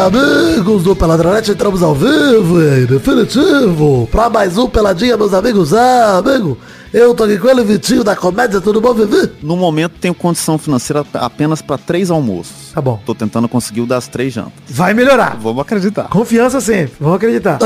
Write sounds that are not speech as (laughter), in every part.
amigos do Peladronete? Entramos ao vivo, em definitivo, pra mais um Peladinha, meus amigos. Ah, amigo, eu tô aqui com ele, Vitinho, da comédia, tudo bom, Vivi? No momento tenho condição financeira apenas para três almoços. Tá bom. Tô tentando conseguir o das três jantas. Vai melhorar. Vamos acreditar. Confiança sempre, vamos acreditar.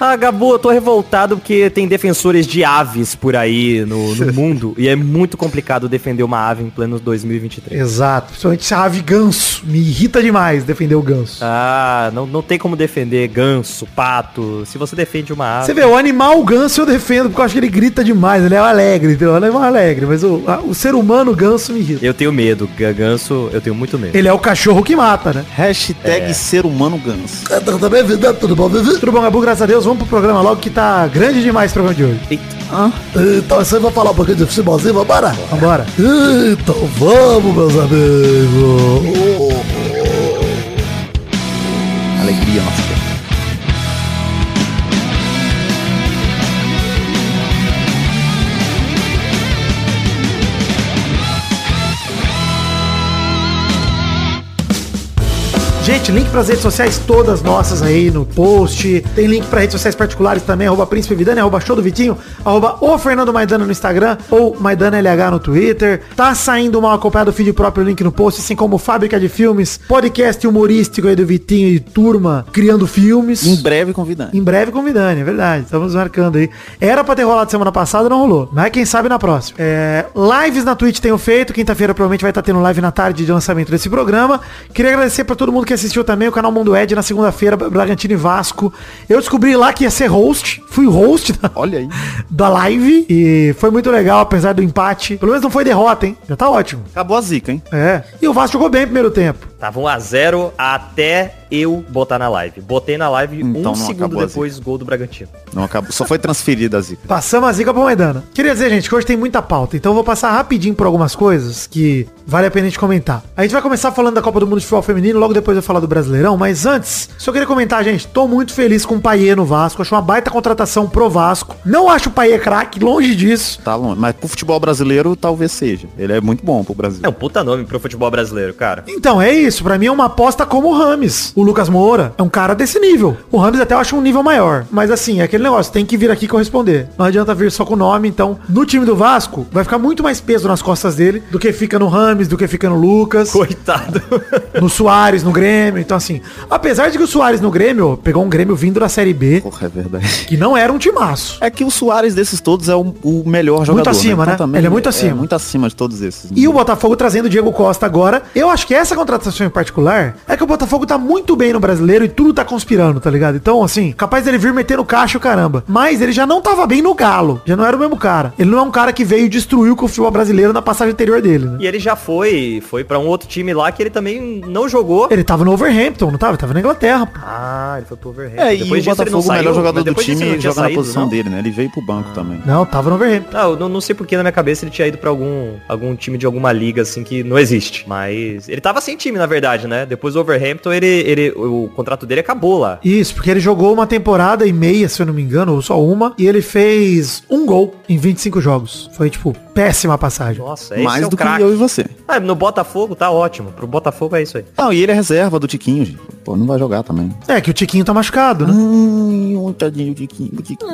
Ah, Gabu, eu tô revoltado porque tem defensores de aves por aí no, no (laughs) mundo e é muito complicado defender uma ave em pleno 2023. Exato, principalmente essa ave ganso. Me irrita demais defender o ganso. Ah, não, não tem como defender ganso, pato. Se você defende uma ave. Você vê, o animal o ganso eu defendo, porque eu acho que ele grita demais, ele é alegre, entendeu? Ele é um alegre, mas o, a- o ser humano ganso me irrita. Eu tenho medo. Ga- Ganso, eu tenho muito medo. Ele é o cachorro que mata, né? Hashtag ser humano ganso. É, tá também, Vida, tudo bom, Vivi? Tudo bom, Gabu, graças a Deus. Vamos pro programa logo que tá grande demais o programa de hoje. Então, você vai falar um pouquinho de futebolzinho, vambora? Vambora. Então vamos, meus amigos. Alegria nossa. Gente, link pras redes sociais todas nossas aí no post. Tem link pra redes sociais particulares também, arroba Príncipe Vidani, arroba Show do Vitinho, arroba o Fernando Maidana no Instagram, ou Maidana LH no Twitter. Tá saindo mal acompanhado o feed próprio link no post, assim como Fábrica de Filmes, podcast humorístico aí do Vitinho e turma criando filmes. Em breve convidando. Em breve com o Vidani, é verdade. Estamos marcando aí. Era pra ter rolado semana passada, não rolou. Mas quem sabe na próxima. É, lives na Twitch tenho feito. Quinta-feira provavelmente vai estar tendo live na tarde de lançamento desse programa. Queria agradecer pra todo mundo que assistiu também o canal Mundo Ed na segunda-feira, Bragantino e Vasco. Eu descobri lá que ia ser host. Fui host da, Olha aí. (laughs) da live. E foi muito legal, apesar do empate. Pelo menos não foi derrota, hein? Já tá ótimo. Acabou a zica, hein? É. E o Vasco jogou bem no primeiro tempo. Tava 1x0 até eu botar na live. Botei na live Então um não segundo depois, gol do Bragantino. Não acabou. Só foi transferida a zica. Passamos a zica pro Maidana. Queria dizer, gente, que hoje tem muita pauta, então eu vou passar rapidinho por algumas coisas que vale a pena a gente comentar. A gente vai começar falando da Copa do Mundo de Futebol Feminino, logo depois eu falar do Brasileirão, mas antes, só queria comentar, gente, tô muito feliz com o Paier no Vasco, acho uma baita contratação pro Vasco. Não acho o Paier craque, longe disso. Tá longe. Mas pro futebol brasileiro talvez seja. Ele é muito bom pro Brasil. É um puta nome pro futebol brasileiro, cara. Então, é isso, pra mim é uma aposta como o Rames. O Lucas Moura é um cara desse nível. O Rames até eu acho um nível maior, mas assim, é aquele negócio, tem que vir aqui corresponder. Não adianta vir só com o nome, então, no time do Vasco, vai ficar muito mais peso nas costas dele do que fica no Rames, do que fica no Lucas. Coitado. no Soares, no Grêmio. Então, assim, apesar de que o Soares no Grêmio pegou um Grêmio vindo da Série B, Porra, é verdade. que não era um timaço. É que o Soares desses todos é o, o melhor jogador. acima, né? também Ele é muito acima. muito acima de todos esses. E o Botafogo trazendo o Diego Costa agora. Eu acho que essa contratação em particular é que o Botafogo tá muito bem no brasileiro e tudo tá conspirando, tá ligado? Então, assim, capaz dele vir meter no caixa o caramba. Mas ele já não tava bem no Galo. Já não era o mesmo cara. Ele não é um cara que veio e destruiu com o futebol brasileiro na passagem anterior dele, né? E ele já foi, foi pra um outro time lá que ele também não jogou. Ele tava no Overhampton, não tava? Ele tava na Inglaterra. pô. Ah, ele foi pro Overhampton. É, e o Botafogo, o saiu, melhor jogador do depois time, joga na posição não? dele, né? Ele veio pro banco também. Não, tava no Overhampton. Não, eu não, não sei porque na minha cabeça ele tinha ido pra algum, algum time de alguma liga, assim, que não existe. Mas ele tava sem time, na verdade, né? Depois do Overhampton, ele, ele, o contrato dele acabou lá. Isso, porque ele jogou uma temporada e meia, se eu não me engano, ou só uma, e ele fez um gol em 25 jogos. Foi, tipo, péssima passagem. Nossa, esse Mais é do que craque. eu e você. Ah, no Botafogo tá ótimo. Pro Botafogo é isso aí. Não, e ele é reserva do Tiquinho, gente. Pô, não vai jogar também. É, que o Tiquinho tá machucado, né? Hum, tadinho Tiquinho. do Tiquinho.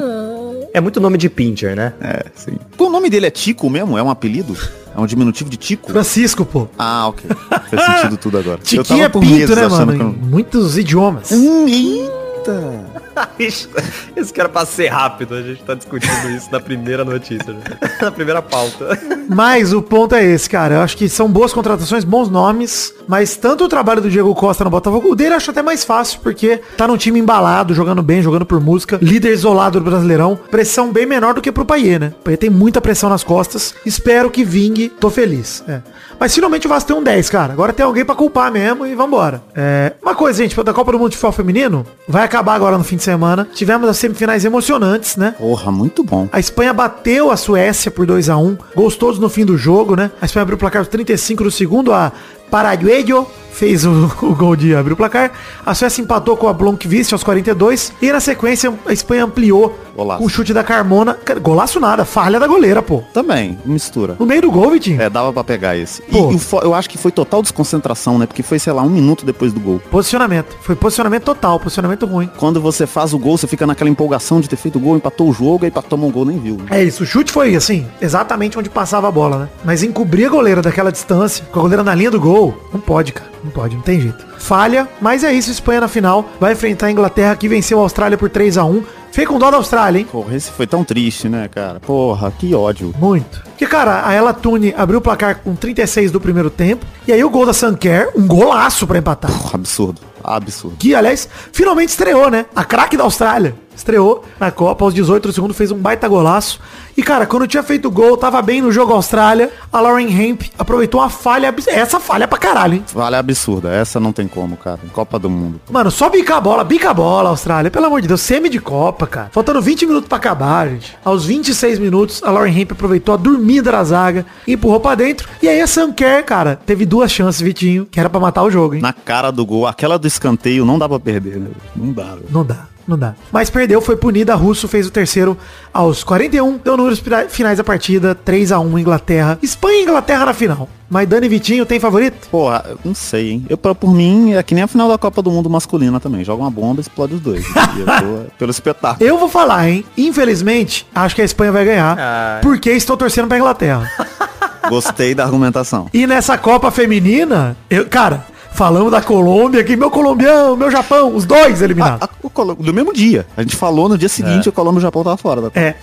É muito nome de pincher, né? É, sim. O nome dele é Tico mesmo? É um apelido? É um diminutivo de Tico? Francisco, pô. Ah, ok. Faz sentido tudo agora. (laughs) Tiquinho é pinto, né, mano? que eu- muitos idiomas. Hum, eita. (laughs) Esse cara pra ser rápido, a gente tá discutindo isso na primeira notícia, né? (laughs) na primeira pauta. Mas o ponto é esse, cara. Eu acho que são boas contratações, bons nomes. Mas tanto o trabalho do Diego Costa no Botafogo, o dele eu acho até mais fácil, porque tá num time embalado, jogando bem, jogando por música, líder isolado do Brasileirão. Pressão bem menor do que pro Paier, né? O Paier tem muita pressão nas costas. Espero que vingue. Tô feliz. É. Mas finalmente o Vasco tem um 10, cara. Agora tem alguém pra culpar mesmo e vambora. É, uma coisa, gente, da Copa do Mundo de Futebol Feminino vai acabar agora no fim de semana. Tivemos as semifinais emocionantes, né? Porra, muito bom. A Espanha bateu a Suécia por 2 a 1 Gols todos no fim do jogo, né? A Espanha abriu o placar aos 35 do segundo. A Paraguayo fez o, (laughs) o gol de abrir o placar. A Suécia empatou com a Blomqvist aos 42. E na sequência, a Espanha ampliou Golaço. Com o chute da Carmona. Golaço nada, falha da goleira, pô. Também, mistura. No meio do gol, Vitinho. É, dava pra pegar esse. Pô. e eu acho que foi total desconcentração, né? Porque foi, sei lá, um minuto depois do gol. Posicionamento. Foi posicionamento total, posicionamento ruim. Quando você faz o gol, você fica naquela empolgação de ter feito o gol, empatou o jogo, aí pra tomar um gol nem viu. É isso, o chute foi assim, exatamente onde passava a bola, né? Mas encobrir a goleira daquela distância, com a goleira na linha do gol, não pode, cara. Não pode, não tem jeito. Falha, mas é isso, Espanha na final vai enfrentar a Inglaterra que venceu a Austrália por 3 a 1 Fiquei com dó da Austrália, hein? Porra, esse foi tão triste, né, cara? Porra, que ódio. Muito. Porque, cara, a Ella Tune abriu o placar com 36 do primeiro tempo. E aí o gol da Sanker, um golaço pra empatar. Porra, absurdo. Absurdo. Que, aliás, finalmente estreou, né? A craque da Austrália. Estreou na Copa, aos 18 do segundo, fez um baita golaço. E, cara, quando tinha feito o gol, tava bem no jogo Austrália, a Lauren Hemp aproveitou uma falha, essa falha pra caralho, hein? Vale absurda. Essa não tem como, cara. Copa do Mundo. Mano, só bica a bola, bica a bola, Austrália. Pelo amor de Deus, semi de Copa, cara. Faltando 20 minutos pra acabar, gente. Aos 26 minutos, a Lauren Hemp aproveitou a dormida da zaga, empurrou pra dentro. E aí a Sanker, cara, teve duas chances, Vitinho, que era pra matar o jogo, hein? Na cara do gol, aquela do escanteio não dá pra perder, né? Não dá, velho. Não dá, não dá. Mas perdeu, foi punida. Russo fez o terceiro aos 41. Deu números finais da partida. 3 a 1 Inglaterra. Espanha e Inglaterra na final. Mas Dani e Vitinho tem favorito? Porra, eu não sei, hein? Eu, pra- por mim, é que nem a final da Copa do Mundo masculina também. Joga uma bomba e explode os dois. E eu tô pelo espetáculo. Eu vou falar, hein? Infelizmente, acho que a Espanha vai ganhar. Ah. Porque estou torcendo pra Inglaterra. Gostei da argumentação. E nessa Copa Feminina, eu, cara, falamos da Colômbia aqui, meu colombiano, meu Japão, os dois eliminados. A- o Colo- do mesmo dia. A gente falou no dia seguinte, o Colômbia e o Japão tava fora da Copa. É.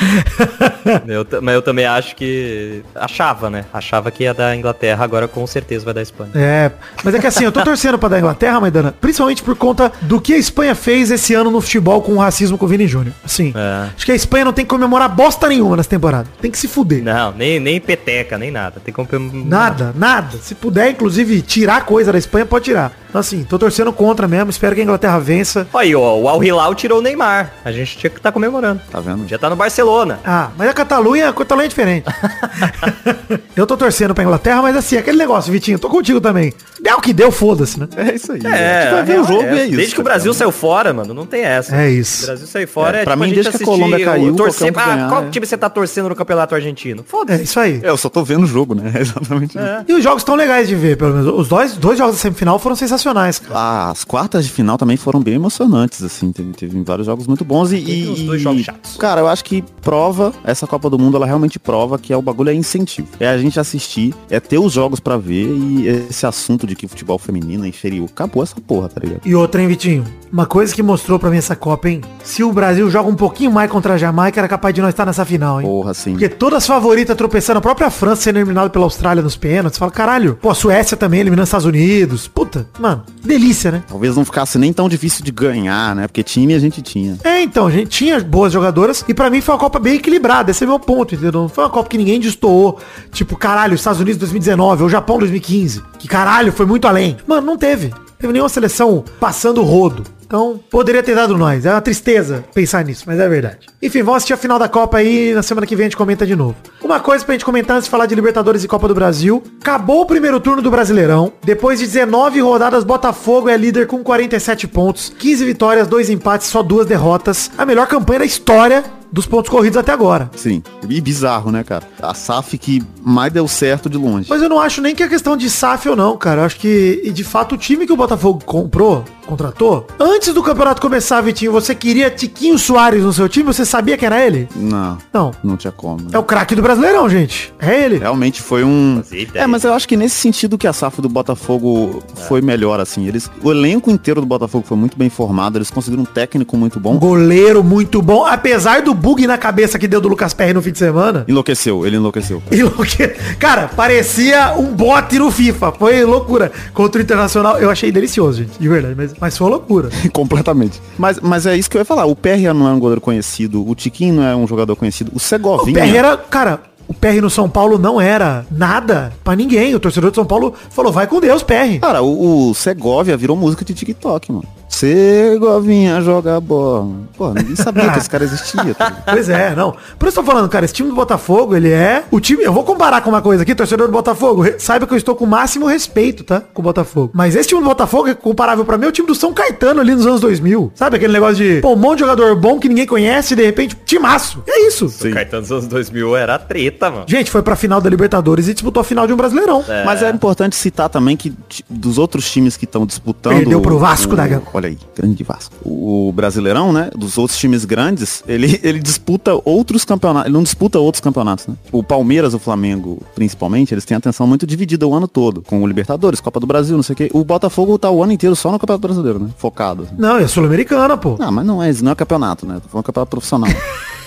(laughs) Eu mas eu também acho que. Achava, né? Achava que ia dar Inglaterra, agora com certeza vai dar Espanha. É, mas é que assim, eu tô torcendo pra dar Inglaterra, Maidana, principalmente por conta do que a Espanha fez esse ano no futebol com o racismo com o Vini Júnior. Assim, É. acho que a Espanha não tem que comemorar bosta nenhuma nessa temporada. Tem que se fuder. Não, nem, nem peteca, nem nada. Tem como. Nada, nada. Se puder, inclusive, tirar coisa da Espanha, pode tirar. Então, assim, tô torcendo contra mesmo. Espero que a Inglaterra vença. Olha aí, ó, o Al Hilal tirou o Neymar. A gente tinha que estar comemorando. Tá vendo? Já tá no Barcelona. Ah, mas a Catalunha, a Catalunha é diferente. (laughs) eu tô torcendo pra Inglaterra, mas assim, aquele negócio, Vitinho, tô contigo também. Deu o que deu, foda-se, né? É isso aí. É, a gente vai ver real o jogo é e é isso. Desde que o. Brasil saiu fora, mano, não tem essa. É O isso. Brasil saiu fora É, é, pra tipo mim, a desde que a Colômbia caiu, o- torcer, ah, ganhar, qual é. time você tá torcendo no campeonato argentino? É Foda-se. isso aí. É, eu só tô vendo o jogo, né? (laughs) É exatamente isso. E os jogos estão legais de ver, pelo menos. Os dois, dois jogos da semifinal foram sensacionais, cara. Ah, As quartas de final também foram bem emocionantes, assim. Teve, teve vários jogos muito bons e. Uns e- dois jogos chatos. Cara, eu acho que prova, essa Copa do Mundo, ela realmente prova que é o bagulho é incentivo. É a gente assistir, é ter os jogos pra ver e esse assunto de que futebol feminino é inferior. Acabou essa porra, tá ligado? E outra, hein, Vitinho? Uma coisa que mostrou pra mim essa Copa, hein? Se o Brasil joga um pouquinho mais contra a Jamaica, era capaz de nós estar nessa final, hein? Porra, assim. Porque todas as favoritas tropeçando, a própria França sendo eliminada pela Austrália nos pênaltis. Fala, caralho. Pô, a Suécia também eliminando os Estados Unidos. Puta, mano, delícia, né? Talvez não ficasse nem tão difícil de ganhar, né? Porque time a gente tinha. É, então, a gente tinha boas jogadoras e pra mim foi uma Copa bem equilibrada. Esse é meu ponto, entendeu? Não foi uma Copa que ninguém destoou. Tipo, caralho, Estados Unidos 2019 ou Japão 2015. Que caralho, foi muito além. Mano, não teve. Teve nenhuma seleção passando rodo. Então, poderia ter dado nós. É uma tristeza pensar nisso, mas é verdade. Enfim, vamos assistir a final da Copa aí. Na semana que vem a gente comenta de novo. Uma coisa pra gente comentar antes de falar de Libertadores e Copa do Brasil. Acabou o primeiro turno do Brasileirão. Depois de 19 rodadas, Botafogo é líder com 47 pontos. 15 vitórias, 2 empates, só duas derrotas. A melhor campanha da história dos pontos corridos até agora. Sim. E bizarro, né, cara? A SAF que mais deu certo de longe. Mas eu não acho nem que é questão de SAF ou não, cara. Eu acho que, e de fato, o time que o Botafogo comprou, contratou, antes do campeonato começar, Vitinho, você queria Tiquinho Soares no seu time? Você sabia que era ele? Não, Não. não tinha como. né? É o craque do Brasileirão, gente. É ele. Realmente foi um. É, mas eu acho que nesse sentido que a SAF do Botafogo foi melhor, assim. Eles, o elenco inteiro do Botafogo foi muito bem formado, eles conseguiram um técnico muito Um bom. goleiro muito bom, apesar do bug na cabeça que deu do Lucas Perry no fim de semana. Enlouqueceu, ele enlouqueceu. Enlouque- Cara, parecia um bot no FIFA. Foi loucura. Contra o Internacional, eu achei delicioso, gente. De verdade. Mas, mas foi uma loucura. (laughs) Completamente. Mas, mas é isso que eu ia falar. O PR não é um goleiro conhecido, o Tiquinho não é um jogador conhecido, o O Segovinha. PR era, cara, o PR no São Paulo não era nada pra ninguém. O torcedor de São Paulo falou, vai com Deus, PR. Cara, o, o Segovia virou música de TikTok, mano. Segovinha joga bola. Pô, ninguém sabia que esse cara existia. Tá? (laughs) Pois é, não. Por isso eu tô falando, cara, esse time do Botafogo, ele é o time. Eu vou comparar com uma coisa aqui, torcedor do Botafogo. Saiba que eu estou com o máximo respeito, tá? Com o Botafogo. Mas esse time do Botafogo é comparável pra mim ao time do São Caetano ali nos anos 2000. Sabe aquele negócio de, pô, um monte de jogador bom que ninguém conhece e de repente, timaço. É isso. O Caetano dos anos 2000 era treta, mano. Gente, foi pra final da Libertadores e disputou a final de um Brasileirão. Mas é importante citar também que dos outros times que estão disputando. Perdeu pro Vasco o- da Gama. Olha aí, grande Vasco. O Brasileirão, né? Dos outros times grandes, ele, (laughs) ele disputa outros campeonatos. Ele não disputa outros campeonatos, né? O Palmeiras, o Flamengo, principalmente, eles têm atenção muito dividida o ano todo. Com o Libertadores, Copa do Brasil, não sei o quê. O Botafogo tá o ano inteiro só no Campeonato Brasileiro, né? Focado. assim. Não, é Sul-Americana, pô. Não, mas não é, não é campeonato, né? Foi um campeonato profissional. (laughs)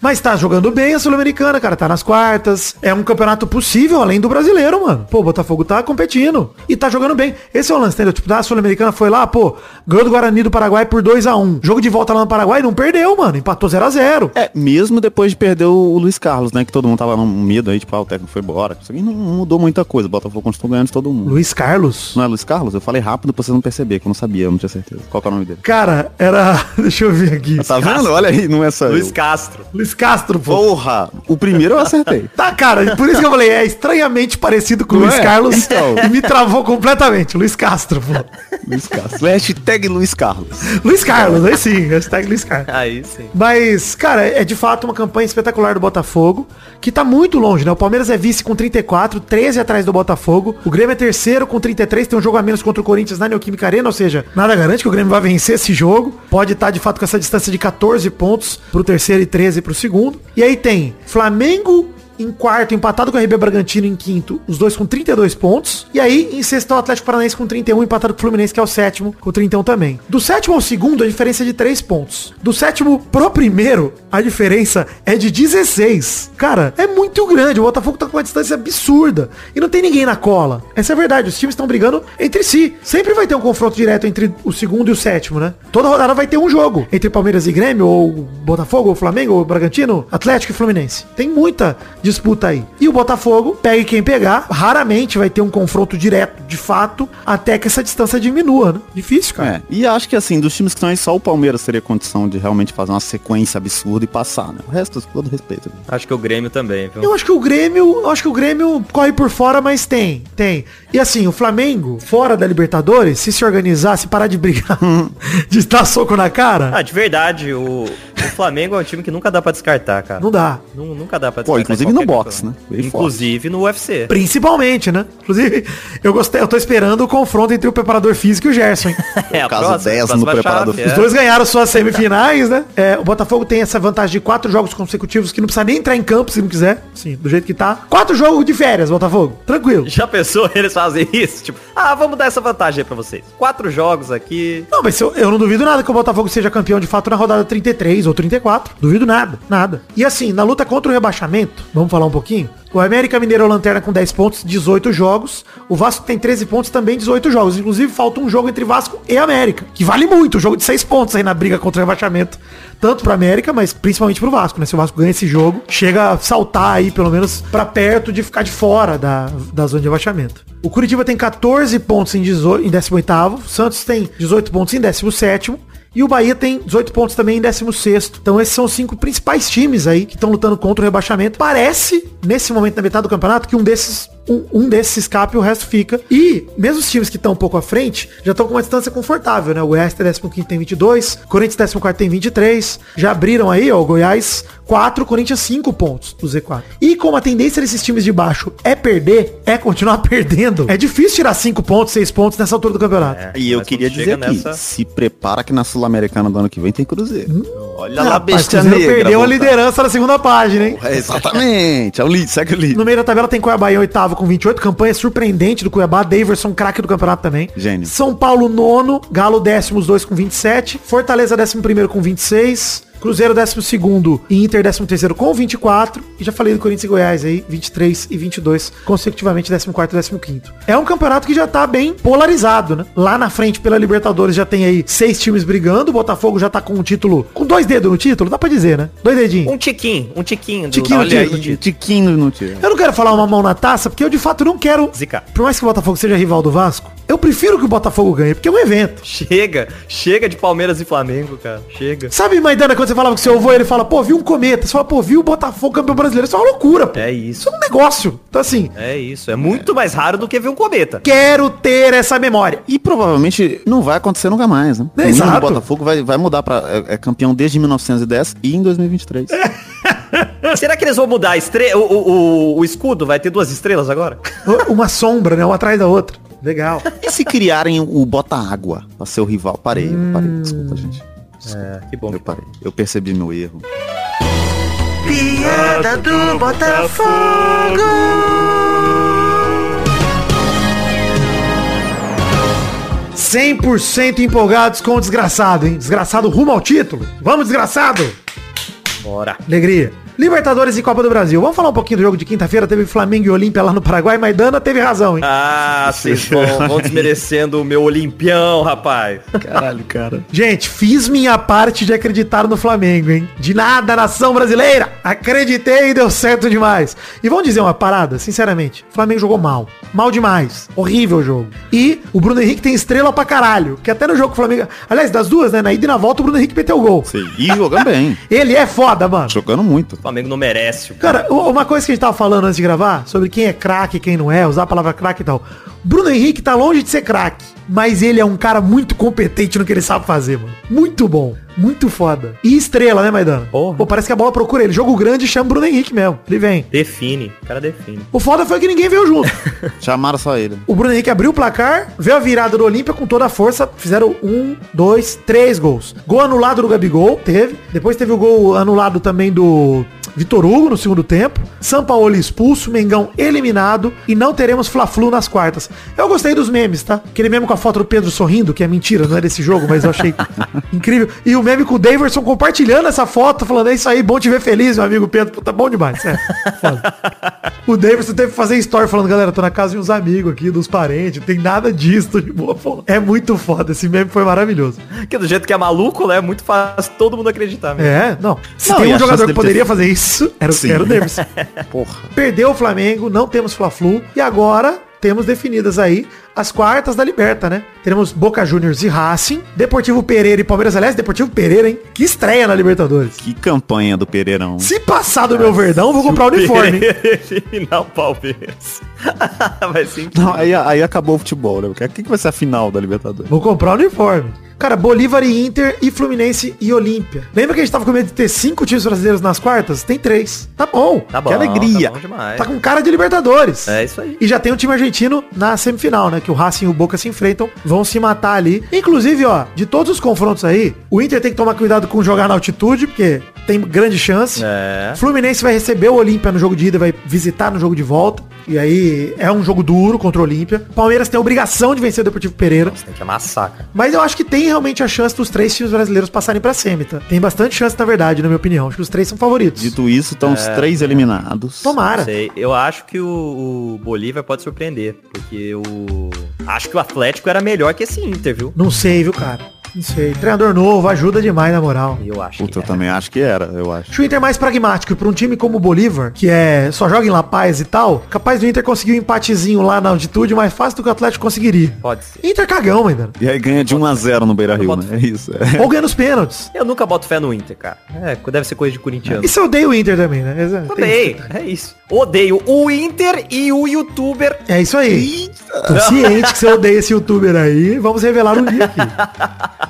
Mas tá jogando bem a Sul-Americana, cara. Tá nas quartas. É um campeonato possível, além do brasileiro, mano. Pô, o Botafogo tá competindo. E tá jogando bem. Esse é o lance, entendeu? Tipo, a Sul-Americana foi lá, pô, ganhou do Guarani do Paraguai por 2 a 1 Jogo de volta lá no Paraguai, não perdeu, mano. Empatou 0 a 0 É, mesmo depois de perder o Luiz Carlos, né? Que todo mundo tava no medo aí, tipo, ah, o técnico foi embora. Isso aqui não não mudou muita coisa. O Botafogo continuou ganhando de todo mundo. Luiz Carlos. Não é Luiz Carlos? Eu falei rápido pra você não perceber, que eu não sabia, eu não tinha certeza. Qual que é o nome dele? Cara, era. (laughs) Deixa eu ver aqui. Tá vendo? Olha aí, não é só Luiz eu. Castro. Luiz Castro, pô. Porra! O primeiro eu acertei. (laughs) Tá, cara, por isso que eu falei, é estranhamente parecido com o Luiz é? Carlos Então. e me travou completamente. Luiz Castro, pô. Luiz Carlos. Hashtag Luiz Carlos. Luiz Carlos, aí sim, hashtag Luiz Carlos. (laughs) Aí sim. Mas, cara, é de fato uma campanha espetacular do Botafogo, que tá muito longe, né? O Palmeiras é vice com 34, 13 atrás do Botafogo. O Grêmio é terceiro com 33, tem um jogo a menos contra o Corinthians na Neoquímica Arena, ou seja, nada garante que o Grêmio vai vencer esse jogo. Pode estar, de fato, com essa distância de 14 pontos pro terceiro e 13 pro segundo. E aí tem Flamengo em quarto, empatado com o RB Bragantino em quinto, os dois com 32 pontos. E aí, em sexto, o Atlético Paranaense com 31, empatado com o Fluminense, que é o sétimo, com 31 também. Do sétimo ao segundo, a diferença é de 3 pontos. Do sétimo pro primeiro, a diferença é de 16. Cara, é muito grande. O Botafogo tá com uma distância absurda. E não tem ninguém na cola. Essa é a verdade. Os times estão brigando entre si. Sempre vai ter um confronto direto entre o segundo e o sétimo, né? Toda rodada vai ter um jogo entre Palmeiras e Grêmio, ou Botafogo, ou Flamengo, ou Bragantino, Atlético e Fluminense. Tem muita disputa aí. E o Botafogo, pegue quem pegar, raramente vai ter um confronto direto, de fato, até que essa distância diminua, né? Difícil, cara. É. E acho que assim, dos times que estão aí, só o Palmeiras teria condição de realmente fazer uma sequência absurda e passar, né? O resto, com todo respeito. Acho que o Grêmio também, viu? Eu acho que o Grêmio, acho que o Grêmio corre por fora, mas tem, tem. E assim, o Flamengo, fora da Libertadores, se se organizar, se parar de brigar, (laughs) de dar soco na cara, Ah, de verdade, o, o Flamengo é um time que nunca dá pra descartar, cara. não dá. Nu- Nunca dá pra Pô, descartar. inclusive em no boxe, né? Bem Inclusive no UFC. Principalmente, né? Inclusive, eu gostei, eu tô esperando o confronto entre o preparador físico e o Gerson, hein? (laughs) É, a caso próxima- 10 no preparador chave, Os é. dois ganharam suas semifinais, né? É, o Botafogo tem essa vantagem de quatro jogos consecutivos que não precisa nem entrar em campo se não quiser. Sim, do jeito que tá. Quatro jogos de férias, Botafogo. Tranquilo. Já pensou (laughs) eles fazem isso? Tipo, ah, vamos dar essa vantagem aí pra vocês. Quatro jogos aqui. Não, mas eu, eu não duvido nada que o Botafogo seja campeão de fato na rodada 33 ou 34. Duvido nada, nada. E assim, na luta contra o rebaixamento, vamos falar um pouquinho? O América Mineiro é o lanterna com 10 pontos, 18 jogos. O Vasco tem 13 pontos, também 18 jogos. Inclusive, falta um jogo entre Vasco e América, que vale muito, um jogo de 6 pontos aí na briga contra o rebaixamento. Tanto pra América, mas principalmente pro Vasco, né? Se o Vasco ganha esse jogo, chega a saltar aí, pelo menos, pra perto de ficar de fora da, da zona de rebaixamento. O Curitiba tem 14 pontos em, 18, em 18º, o Santos tem 18 pontos em 17º, e o Bahia tem 18 pontos também em 16 Então esses são os cinco principais times aí que estão lutando contra o rebaixamento. Parece, nesse momento da metade do campeonato, que um desses um, um desses escape e o resto fica. E mesmo os times que estão um pouco à frente, já estão com uma distância confortável, né? O Goiás tem 15 tem 22, Corinthians 14 tem 23. Já abriram aí, ó, o Goiás 4, Corinthians 5 pontos do Z4. E como a tendência desses times de baixo é perder, é continuar (laughs) perdendo, é difícil tirar 5 pontos, 6 pontos nessa altura do campeonato. É, E eu mas queria dizer aqui, nessa- se prepara que na Sul-Americana do ano que vem tem Cruzeiro. Olha lá, bestia negra. perdeu a liderança na segunda página, hein? É, exatamente, é o líder, segue o líder. No meio da tabela tem Cuiabá em oitavo com 28, campanha surpreendente do Cuiabá, Daverson craque do campeonato também. Gênio. São Paulo nono, Galo décimo, os dois com 27, Fortaleza décimo primeiro com 26, Cruzeiro décimo segundo e Inter décimo terceiro com 24, e já falei do Corinthians e Goiás aí, 23 e 22, consecutivamente décimo quarto e décimo quinto. É um campeonato que já tá bem polarizado, né? Lá na frente pela Libertadores já tem aí seis times brigando, o Botafogo já tá com um título, com dois dedos no título, dá pra dizer, né? Dois dedinhos. Um tiquinho, um tiquinho. do- Tiquinho, Olha tiquinho. aí, Olha aí, tiquinho no tiro. Eu não quero falar uma mão na taça, porque eu de fato não quero. Zicar. Por mais que o Botafogo seja rival do Vasco, Eu prefiro que o Botafogo ganhe, porque é um evento. Chega, chega de Palmeiras e Flamengo, cara. Chega. Sabe, Maidana, quando você falava com seu avô, ele fala, pô, viu um cometa. Você fala, pô, viu o Botafogo campeão brasileiro. Isso é uma loucura, pô. É Isso isso. é um negócio. Então, assim, É isso. É muito mais raro do que ver um cometa. quero ter essa memória. E provavelmente não vai acontecer nunca mais, né? É, O exato. Botafogo vai, vai mudar pra. É, é campeão desde 1910 e em 2023. (laughs) Será que eles vão mudar a estre... o, o, o, o escudo? Vai ter duas estrelas agora? Uma sombra, né? Uma atrás da outra. Legal. E se criarem o Bota Água pra ser o rival? Parei, eu parei, desculpa, gente. É, que bom. Eu parei. Eu percebi meu erro. Piada do Botafogo. 100% empolgados com o desgraçado, hein? Desgraçado rumo ao título. Vamos, desgraçado! Bora. Alegria. Libertadores e Copa do Brasil. Vamos falar um pouquinho do jogo de quinta-feira. Teve Flamengo e Olímpia lá no Paraguai. Maidana teve razão, hein? Ah, (laughs) vocês vão, vão desmerecendo o meu Olimpião, rapaz. Caralho, cara. Gente, fiz minha parte de acreditar no Flamengo, hein? De nada, nação brasileira! Acreditei e deu certo demais. E vamos dizer uma parada, sinceramente. O Flamengo jogou mal. Mal demais. Horrível o jogo. E o Bruno Henrique tem estrela pra caralho. Que até no jogo que o Flamengo... Aliás, das duas, né? Na ida e na volta, o Bruno Henrique meteu o gol. Sim. E jogando bem. Ele é foda, mano. Jogando muito. O Flamengo não merece. Cara, u- uma coisa que a gente tava falando antes de gravar, sobre quem é craque e quem não é, usar a palavra craque e tal. Bruno Henrique tá longe de ser craque, mas ele é um cara muito competente no que ele sabe fazer, mano. Muito bom. Muito foda. E estrela, né, Maidana? Porra. Pô, parece que a bola procura ele. Jogo grande chama o Bruno Henrique mesmo. Ele vem. Define. O cara define. O foda foi que ninguém veio junto. (laughs) Chamaram só ele. O Bruno Henrique abriu o placar, veio a virada do Olímpia com toda a força, fizeram um, dois, três gols. Gol anulado do Gabigol, teve. Depois teve o gol anulado também do Vitor Hugo no segundo tempo. São Paulo expulso, Mengão eliminado e não teremos Fla-Flu nas quartas. Eu gostei dos memes, tá? Aquele meme com a foto do Pedro sorrindo, que é mentira, não é desse jogo, mas eu achei (laughs) incrível. E o meme com o Daverson compartilhando essa foto, falando, é isso aí, bom te ver feliz, meu amigo Pedro. Puta, bom demais, é. Foda. O Davidson teve que fazer story falando, galera, tô na casa de uns amigos aqui, dos parentes, tem nada disso, tô (laughs) de boa. Pô, É muito foda, esse meme foi maravilhoso. Porque do jeito que é maluco, né? É muito fácil todo mundo acreditar mesmo. É, não. Se Não, tem um jogador que poderia ter- fazer isso, era, o- Sim. era o Davidson. (laughs) Porra. Perdeu o Flamengo, não temos Fla-Flu, e agora temos definidas aí as quartas da Liberta, né? Teremos Boca Juniors e Racing, Deportivo Pereira e Palmeiras. Aliás, Deportivo Pereira, hein? Que estreia na Libertadores. Que campanha do Pereirão. Se passar do meu Verdão, vou comprar o uniforme. (laughs) o Palmeiras. (laughs) Vai incrível. Não, aí, aí acabou o futebol, né? O que, que vai ser a final da Libertadores? Vou comprar o uniforme. Cara, Bolívar e Inter e Fluminense e Olímpia. Lembra que a gente tava com medo de ter cinco times brasileiros nas quartas? Tem três. Tá bom. Tá bom. que alegria. Tá bom demais. Tá com cara de Libertadores. É isso aí. E já tem um time argentino na semifinal, né? Que o Racing e o Boca se enfrentam, vão se matar ali. Inclusive, ó, de todos os confrontos aí, o Inter tem que tomar cuidado com jogar na altitude, porque tem grande chance. É. Fluminense vai receber o Olímpia no jogo de ida, vai visitar no jogo de volta. E aí é um jogo duro contra o Olímpia. Palmeiras tem a obrigação de vencer o Deportivo Pereira. Você tem que amassar, cara. Mas eu acho que tem realmente a chance dos três times brasileiros passarem pra semi, tá? Tem bastante chance, na verdade, na minha opinião. Acho que os três são favoritos. Dito isso, estão os três eliminados. Tomara. Sei. Eu acho que o, o Bolívar pode surpreender. Porque o. Acho que o Atlético era melhor que esse Inter, viu? Não sei, viu, cara? Não sei. Treinador novo ajuda demais, na moral. Eu acho Puta, que eu também acho que era, eu acho. Acho o Inter mais pragmático. E pra um time como o Bolívar, que é só joga em La Paz e tal, capaz do Inter conseguir um empatezinho lá na altitude mais fácil do que o Atlético conseguiria. Pode ser. Inter cagão, ainda. E aí ganha de 1 a 0 no Beira Rio, né? É isso. é. Ou ganha nos pênaltis. Eu nunca boto fé no Inter, cara. É, deve ser coisa de corintiano. Isso eu odeio o Inter também, né? Tem Também, é isso. Odeio o Inter e o youtuber. É isso aí. Tô ciente que você odeia esse youtuber aí. Vamos revelar um dia aqui.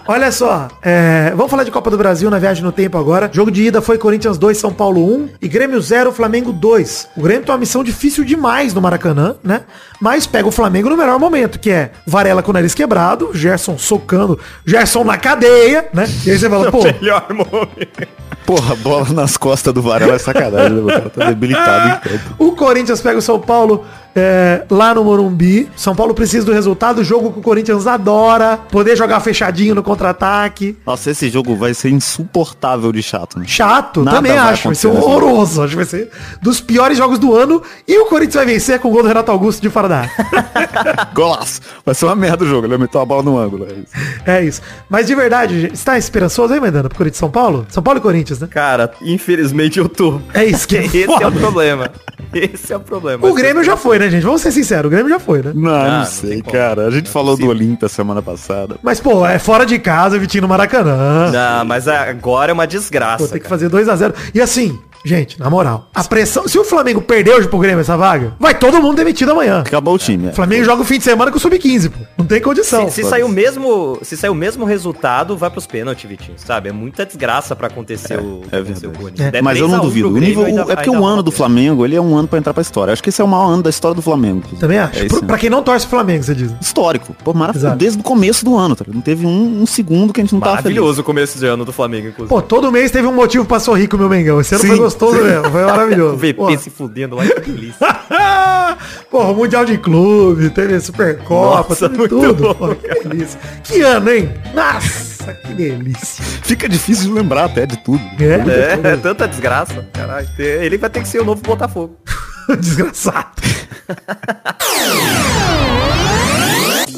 Olha só, é, vamos falar de Copa do Brasil na viagem no tempo agora. Jogo de ida foi Corinthians 2, São Paulo 1 e Grêmio 0, Flamengo 2. O Grêmio tem uma missão difícil demais no Maracanã, né? Mas pega o Flamengo no melhor momento, que é Varela com o nariz quebrado, Gerson socando, Gerson na cadeia, né? E aí você fala, pô, Melhor momento. Porra, bola nas costas do Varela é sacanagem, né? O cara tá debilitado campo. O Corinthians pega o São Paulo é, lá no Morumbi. São Paulo precisa do resultado. Jogo que o Corinthians adora. Poder jogar fechadinho no contra-ataque. Nossa, esse jogo vai ser insuportável de chato, né? Chato, Nada também vai acho. Vai ser horroroso. Acho que vai ser dos piores jogos do ano. E o Corinthians vai vencer com o gol do Renato Augusto de fora da área. (laughs) Golaço! Vai ser uma merda o jogo, ele vai meter uma bola no ângulo. É isso. é isso. Mas de verdade, gente, você tá esperançoso aí, Mandando, pro Corinthians e São Paulo? São Paulo e Corinthians, né? Cara, infelizmente eu tô. É isso que é (laughs) Esse é o problema. Esse é o problema. O Grêmio já foi, né, gente? Vamos ser sinceros, o Grêmio já foi, né? Não, Ah, não não sei, como. cara. A gente Não é falou do. Olímpia semana passada. Mas, pô, é fora de casa, Vitinho no Maracanã. Não, mas agora é uma desgraça. Pô, tem que fazer 2 a 0 E assim, gente, na moral, a pressão. Se o Flamengo perder hoje pro Grêmio essa vaga, vai todo mundo demitido amanhã. Acabou o time. é. O Flamengo joga o fim de semana com o Sub-15, pô. Não tem condição. Se, se sair o mesmo, se sair o mesmo resultado, vai pros pênaltis, Vitinho, sabe? É muita desgraça pra acontecer o, É o verdade. Corinthians. É. Mas eu 3 não a 1 duvido. O nível, ainda- é porque o ano do Flamengo, ele é um ano pra entrar pra história. Acho que esse é o maior ano da história do Flamengo. Também acho. É Pro- pra quem não torce o Flamengo, você diz. Histórico. Pô, maravilhoso. Desde o começo do ano, tá? ligado? Não teve um, um segundo que a gente não tava feliz. Maravilhoso o começo de ano do Flamengo, inclusive. Pô, todo mês teve um motivo pra sorrir com o meu Mengão. Esse ano Sim. foi gostoso mesmo. Foi (laughs) o maravilhoso. VP se fudendo lá, que delícia. (laughs) Porra, Mundial de Clube, teve Supercopa, Nossa, teve tudo. bom, Pô, que delícia. Que ano, hein? Nossa, que delícia. Fica difícil de lembrar até de tudo. É, É, é (laughs) tanta desgraça. Caralho, ele vai ter que ser o novo Botafogo. desgraçado.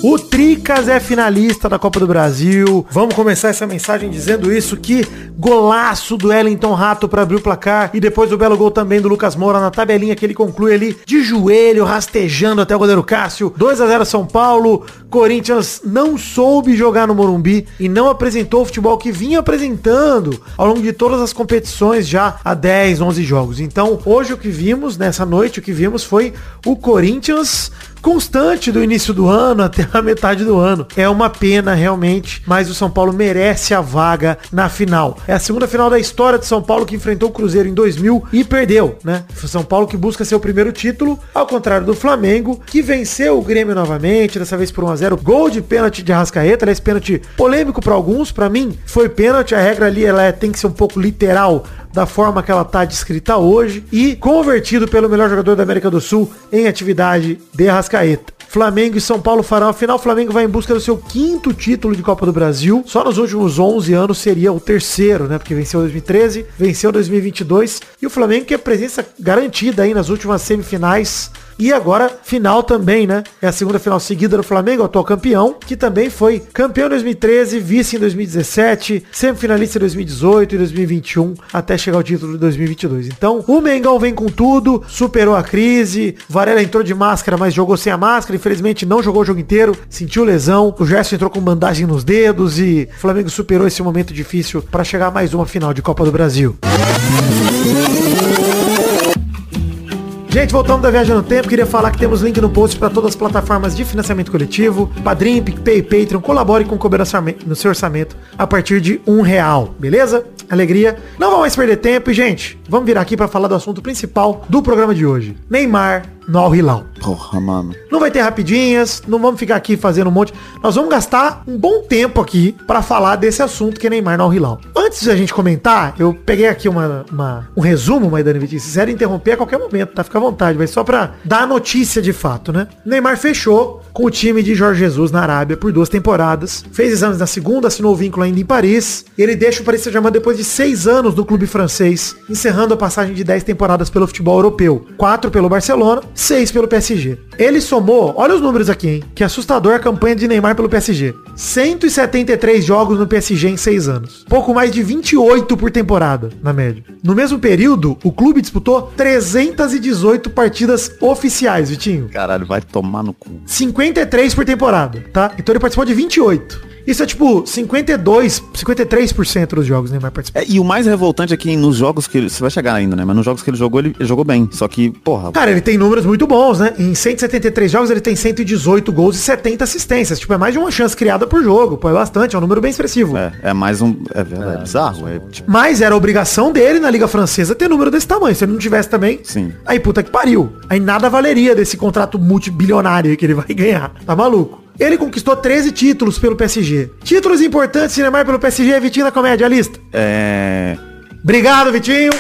O Tricas é finalista da Copa do Brasil. Vamos começar essa mensagem dizendo isso, que golaço do Wellington Rato para abrir o placar e depois o belo gol também do Lucas Moura na tabelinha que ele conclui ali de joelho, rastejando até o goleiro Cássio. 2 a 0 São Paulo. Corinthians não soube jogar no Morumbi e não apresentou o futebol que vinha apresentando ao longo de todas as competições já há 10, 11 jogos. Então, hoje o que vimos, nessa noite, o que vimos foi o Corinthians constante do início do ano (laughs) até a metade do ano. É uma pena realmente, mas o São Paulo merece a vaga na final. É a segunda final da história de São Paulo que enfrentou o Cruzeiro em 2000 e perdeu, né? São Paulo que busca seu primeiro título, ao contrário do Flamengo, que venceu o Grêmio novamente, dessa vez por 1 a 0. Gol de pênalti de Arrascaeta, aliás, pênalti polêmico para alguns, para mim foi pênalti, a regra ali ela é- tem que ser um pouco literal da forma que ela tá descrita hoje e convertido pelo melhor jogador da América do Sul em atividade de Arrascaeta. Flamengo e São Paulo farão a final. O Flamengo vai em busca do seu quinto título de Copa do Brasil. Só nos últimos 11 anos seria o terceiro, né? Porque venceu 2013, venceu 2022 e o Flamengo que é presença garantida aí nas últimas semifinais e agora, final também, né? É a segunda final seguida do Flamengo, atual campeão, que também foi campeão em 2013, vice em 2017, semifinalista em 2018 e 2021, até chegar ao título de 2022. Então, o Mengão vem com tudo, superou a crise, Varela entrou de máscara, mas jogou sem a máscara, infelizmente não jogou o jogo inteiro, sentiu lesão, o Gerson entrou com bandagem nos dedos e o Flamengo superou esse momento difícil para chegar a mais uma final de Copa do Brasil. Gente, voltando da viagem no tempo, queria falar que temos link no post para todas as plataformas de financiamento coletivo, Padrim, PicPay, Patreon, colabore com o no seu orçamento a partir de um real, beleza? Alegria. Não vamos mais perder tempo e, gente, vamos virar aqui para falar do assunto principal do programa de hoje. Neymar no Al Hilal. Porra, mano. Não vai ter rapidinhas, não vamos ficar aqui fazendo um monte. Nós vamos gastar um bom tempo aqui para falar desse assunto que é Neymar no Al Hilal. Antes da gente comentar, eu peguei aqui uma, uma- um resumo, Maidana Vitinho. Se quiser interromper a qualquer momento, tá? Fica à vontade, mas só pra dar a notícia de fato, né? Neymar fechou com o time de Jorge Jesus na Arábia por duas temporadas. Fez exames na segunda, assinou o vínculo ainda em Paris. Ele deixa o Paris Saint-Germain depois de seis anos no clube francês, encerrando a passagem de dez temporadas pelo futebol europeu. Quatro pelo Barcelona, seis pelo PSG. Ele somou, olha os números aqui, hein? Que assustador a campanha de Neymar pelo PSG. 173 jogos no PSG em seis anos. Pouco mais de 28 por temporada, na média. No mesmo período, o clube disputou 318 partidas oficiais, Vitinho. Caralho, vai tomar no cu. 53 por temporada, tá? Então ele participou de 28. Isso é tipo 52, 53% dos jogos Neymar participou. É, e o mais revoltante é que nos jogos que ele. Você vai chegar ainda, né? Mas nos jogos que ele jogou, ele, ele jogou bem. Só que, porra. Cara, ele tem números muito bons, né? Em 173 jogos ele tem 118 gols e 70 assistências. Tipo, é mais de uma chance criada por jogo. Pô, é bastante, é um número bem expressivo. É, é mais um. É verdade, é, bizarro. É, tipo, Mas era obrigação dele na Liga Francesa ter número desse tamanho. Se ele não tivesse também, Sim. aí puta que pariu. Aí nada valeria desse contrato multibilionário aí que ele vai (laughs) ganhar. Tá maluco? Ele conquistou 13 títulos pelo PSG. Títulos importantes de Neymar pelo PSG, Vitinho da Comédia, a lista. é. Obrigado, Vitinho.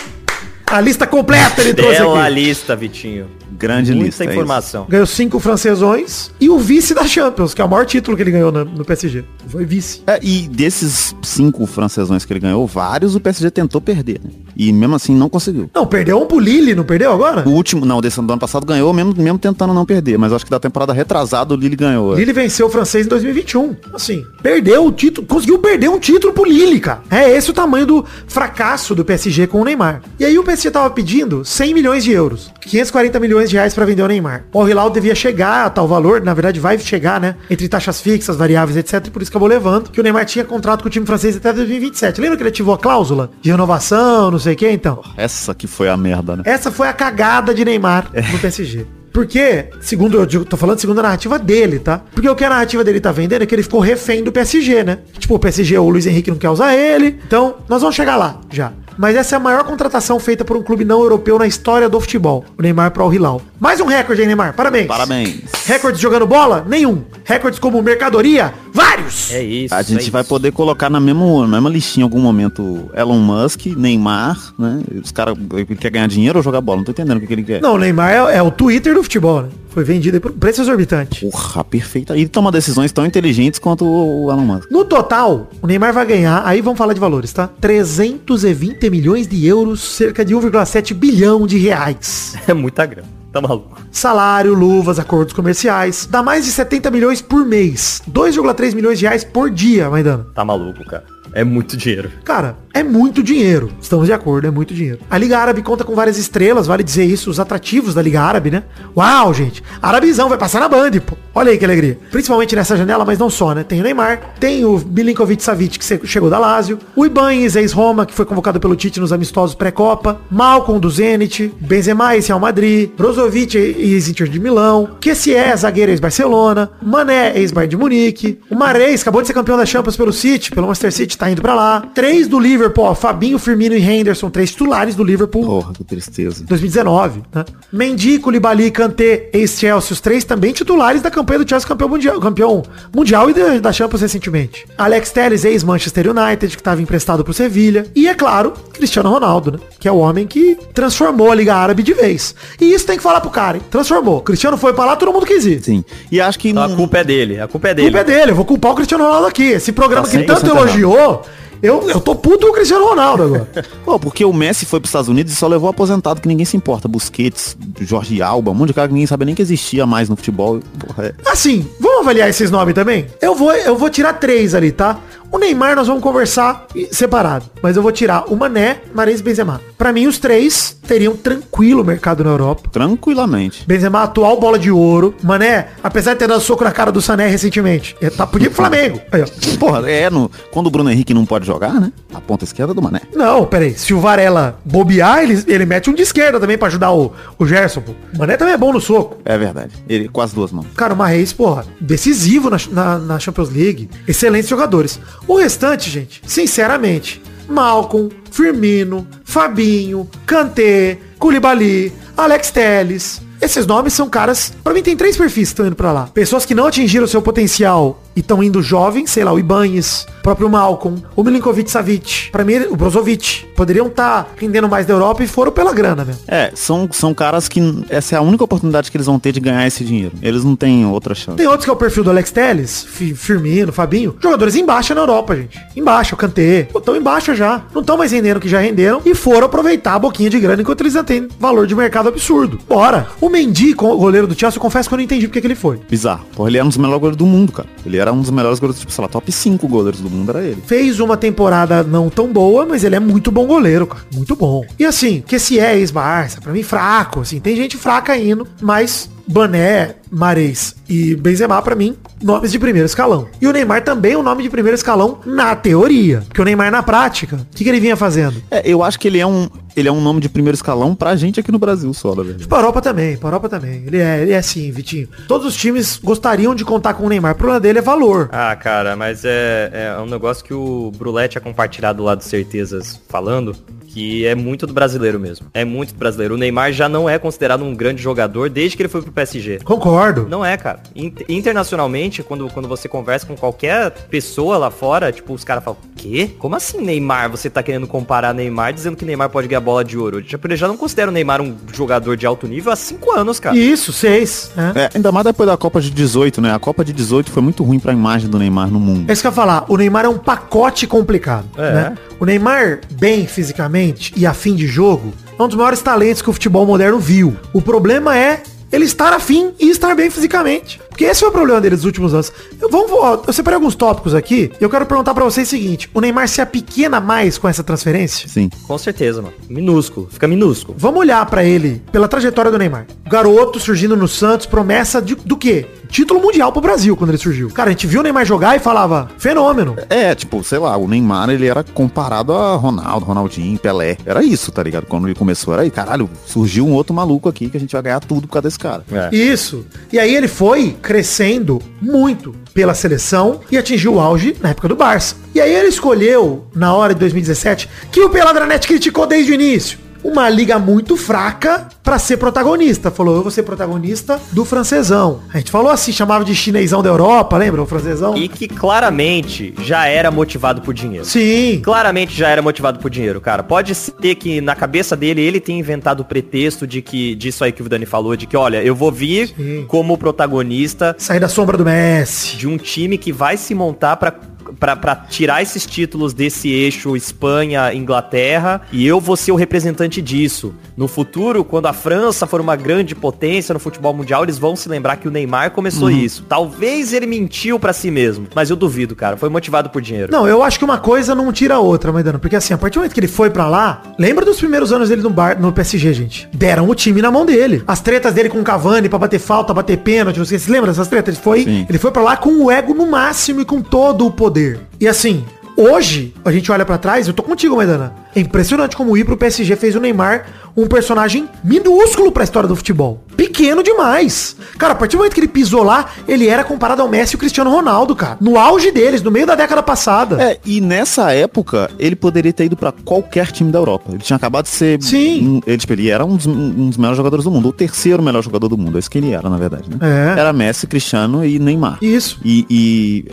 A lista completa ele trouxe Bela aqui. lista, Vitinho. Grande Muita lista. é informação. Ganhou cinco francesões e o vice da Champions, que é o maior título que ele ganhou na- no PSG. Foi vice. É, e desses cinco francesões que ele ganhou, vários o PSG tentou perder, né? E mesmo assim não conseguiu. Não, perdeu um pro Lille, não perdeu agora? O último, não, desse ano do ano passado ganhou, mesmo, mesmo tentando não perder. Mas acho que da temporada retrasada o Lille ganhou. é. Lille venceu o francês em 2021. Assim, perdeu o título, conseguiu perder um título pro Lille, cara. É esse o tamanho do fracasso do PSG com o Neymar. E aí o PSG tava pedindo 100 milhões de euros. 540 milhões de reais para vender o Neymar. O Hilal devia chegar a tal valor, na verdade vai chegar, né? Entre taxas fixas, variáveis, etc. E por isso acabou levando. Que o Neymar tinha contrato com o time francês até 2027. Lembra que ele ativou a cláusula de renovação, não sei o que, então? Essa que foi a merda, né? Essa foi a cagada de Neymar no PSG. Porque, segundo eu digo, tô falando segundo a narrativa dele, tá? Porque o que a narrativa dele tá vendendo é que ele ficou refém do PSG, né? Tipo, o PSG, o Luiz Henrique não quer usar ele. Então, nós vamos chegar lá já. Mas essa é a maior contratação feita por um clube não europeu na história do futebol. O Neymar para o Hilal. Mais um recorde, hein, Neymar? Parabéns. Parabéns. Recordes jogando bola? Nenhum. Recordes como mercadoria? Vários. É isso. A é gente vai isso. poder colocar na mesma, na mesma listinha em algum momento Elon Musk, Neymar, né? Os caras ele quer ganhar dinheiro ou jogar bola? Não tô entendendo o que, que ele quer. Não, o Neymar é, é o Twitter do futebol, né? Foi vendido aí por um preço exorbitante. Porra, perfeita. E toma decisões tão inteligentes quanto o Elon Musk. No total, o Neymar vai ganhar, aí vamos falar de valores, tá? 320 milhões de euros, cerca de 1,7 bilhão de reais. (laughs) É muita grana. Tá maluco. Salário, luvas, acordos comerciais. Dá mais de 70 milhões por mês. 2,3 milhões de reais por dia, Maidana. Tá maluco, cara. É muito dinheiro. Cara, é muito dinheiro. Estamos de acordo, é muito dinheiro. A Liga Árabe conta com várias estrelas, vale dizer isso, os atrativos da Liga Árabe, né? Uau, gente. Arabizão vai passar na Band, pô. Olha aí que alegria. Principalmente nessa janela, mas não só, né? Tem o Neymar, tem o Milinkovic Savic, que chegou da Lazio, o Ibanez, ex-Roma, que foi convocado pelo Tite nos amistosos pré-copa, Malcolm do Zenit, Benzema, ex-Real Madrid, Brozovic, ex-Inter de Milão, Kessie, zagueiro ex-Barcelona, Mané, ex-Bayern de Munique, o Mares, acabou de ser campeão da Champions pelo City, pelo Manchester City, tá indo pra lá. Três do Liverpool, ó, Fabinho, Firmino e Henderson, três titulares do Liverpool. Porra, que tristeza. 2019, né? Mendy, Koulibaly, Kanté, ex-Chelsea, os três também titulares da campanha do Chelsea campeão mundial, campeão mundial e da, da Champions recentemente. Alex Telles, ex-Manchester United, que estava emprestado pro Sevilha. E, é claro, Cristiano Ronaldo, né? Que é o homem que transformou a Liga Árabe de vez. E isso tem que falar pro cara, hein? Transformou. Cristiano foi pra lá, todo mundo quis ir. Sim. E acho que Então, a não- culpa é dele. A culpa é A dele. culpa é dele, eu vou culpar o Cristiano Ronaldo aqui. Esse programa Tá que tanto 100% errado. Eu, eu tô puto com o Cristiano Ronaldo agora. (laughs) Pô, porque o Messi foi pros Estados Unidos e só levou aposentado que ninguém se importa. Busquets, Jorge Alba, um monte de cara que ninguém sabe nem que existia mais no futebol. Porra, é. Assim, vamos avaliar esses nomes também? Eu vou, eu vou tirar três ali, tá? O Neymar nós vamos conversar separado. Mas eu vou tirar o Mané, Mares e Benzema. Pra mim, os três teriam tranquilo mercado na Europa. Tranquilamente. Benzema, atual bola de ouro. Mané, apesar de ter dado soco na cara do Sané recentemente, é, tá, podia pro Flamengo. (laughs) Aí, ó. Porra, é no, quando o Bruno Henrique não pode jogar, né? A ponta esquerda do Mané. Não, peraí. Se o Varela bobear, ele, ele mete um de esquerda também pra ajudar o, o Gerson. pô. O Mané também é bom no soco. É verdade. Ele com as duas mãos. Cara, o Marreis, porra, decisivo na, na, na Champions League. Excelentes jogadores. O restante, gente, sinceramente, Malcolm, Firmino, Fabinho, Kanté, Koulibaly, Alex Telles. Esses nomes são caras, pra mim tem três perfis que estão indo pra lá. Pessoas que não atingiram seu potencial e estão indo jovens, sei lá, o Ibanez, o próprio Malcolm, o Milinkovic Savic, pra mim o Brozovic, poderiam estar rendendo mais da Europa e foram pela grana mesmo. É, são, são caras que essa é a única oportunidade que eles vão ter de ganhar esse dinheiro. Eles não têm outra chance. Tem outros que é o perfil do Alex Telles, Fi- Firmino, Fabinho. Jogadores em baixa na Europa, gente. Em baixa, o Kanté. Estão em baixa já. Não estão mais rendendo o que já renderam. E foram aproveitar a boquinha de grana enquanto eles ainda têm valor de mercado absurdo. Bora. O Mendy, goleiro do Chelsea, eu confesso que eu não entendi porque que ele foi. Bizarro. Porra, ele era um dos melhores goleiros do mundo, cara. Ele era um dos melhores goleiros, tipo, sei lá, top 5 goleiros do mundo era ele. Fez uma temporada não tão boa, mas ele é muito bom goleiro, cara. Muito bom. E assim, que esse é ex-Barça, pra mim fraco, assim. Tem gente fraca indo, mas Bané, Mares e Benzema, pra mim, nomes de primeiro escalão. E o Neymar também é um nome de primeiro escalão na teoria. Porque o Neymar na prática, o que, que ele vinha fazendo? É, eu acho que ele é um, ele é um nome de primeiro escalão pra gente aqui no Brasil só, na verdade. Pra Europa também, pra Europa também. Ele é, ele é assim, Vitinho. Todos os times gostariam de contar com o Neymar. O problema dele é valor. Ah, cara, mas é, é um negócio que o Brulé tinha compartilhado lá do Certezas falando, que é muito do brasileiro mesmo. É muito do brasileiro. O Neymar já não é considerado um grande jogador desde que ele foi pro PSG. Concordo. Não é, cara. Inter- internacionalmente, quando, quando você conversa com qualquer pessoa lá fora, tipo, os caras falam, quê? Como assim Neymar? Você tá querendo comparar Neymar dizendo que Neymar pode ganhar bola de ouro? Já, eu já não considero o Neymar um jogador de alto nível há cinco anos, cara. Isso, seis. né? É, ainda mais depois da Copa de 18, né? A Copa de 18 foi muito ruim pra imagem do Neymar no mundo. É isso que eu ia falar. O Neymar é um pacote complicado. É. Né? O Neymar, bem fisicamente e afim de jogo, é um dos maiores talentos que o futebol moderno viu. O problema é ele estar afim e estar bem fisicamente. Porque esse foi o problema dele nos últimos anos. Eu, vamos, ó, eu separei alguns tópicos aqui e eu quero perguntar pra vocês o seguinte. O Neymar se apequena mais com essa transferência? Sim. Com certeza, mano. Minúsculo. Fica minúsculo. Vamos olhar pra ele pela trajetória do Neymar. Garoto surgindo no Santos, promessa de, do quê? Título mundial pro Brasil quando ele surgiu. Cara, a gente viu o Neymar jogar e falava, fenômeno. É, tipo, sei lá, o Neymar, ele era comparado a Ronaldo, Ronaldinho, Pelé. Era isso, tá ligado? Quando ele começou, era aí, caralho, surgiu um outro maluco aqui que a gente vai ganhar tudo por causa desse cara. É. Isso. E aí ele foi crescendo muito pela seleção e atingiu o auge na época do Barça. E aí ele escolheu, na hora de 2017, que o Peladranet criticou desde o início. Uma liga muito fraca pra ser protagonista. Falou, eu vou ser protagonista do francesão. A gente falou assim, chamava de chinesão da Europa, lembra? O francesão? E que claramente já era motivado por dinheiro. Sim. Claramente já era motivado por dinheiro, cara. Pode ser que na cabeça dele ele tenha inventado o pretexto de que disso aí que o Dani falou, de que olha, eu vou vir Sim. como protagonista Sair da sombra do Messi. de um time que vai se montar pra pra- pra tirar esses títulos desse eixo Espanha, Inglaterra, e eu vou ser o representante disso. No futuro, quando a França for uma grande potência no futebol mundial, eles vão se lembrar que o Neymar começou isso. Talvez ele mentiu pra si mesmo, mas eu duvido, cara. Foi motivado por dinheiro. Não, eu acho que uma coisa não tira a outra, Maidano. Porque assim, a partir do momento que ele foi pra lá, lembra dos primeiros anos dele no, bar, no PSG, gente? Deram o time na mão dele. As tretas dele com o Cavani pra bater falta, bater pênalti, vocês se lembram dessas tretas? Ele foi, Sim. ele foi pra lá com o ego no máximo e com todo o poder. E assim, hoje, a gente olha pra trás, eu tô contigo, Maidana. É impressionante como ir pro PSG fez o Neymar um personagem minúsculo pra história do futebol. Pequeno demais. Cara, a partir do momento que ele pisou lá, ele era comparado ao Messi e o Cristiano Ronaldo, cara. No auge deles, no meio da década passada. É, e nessa época, ele poderia ter ido pra qualquer time da Europa. Ele tinha acabado de ser. Sim. Um, ele, tipo, ele era um dos, um dos melhores jogadores do mundo. O terceiro melhor jogador do mundo. É isso que ele era, na verdade, né? É. Era Messi, Cristiano e Neymar. Isso. E, e,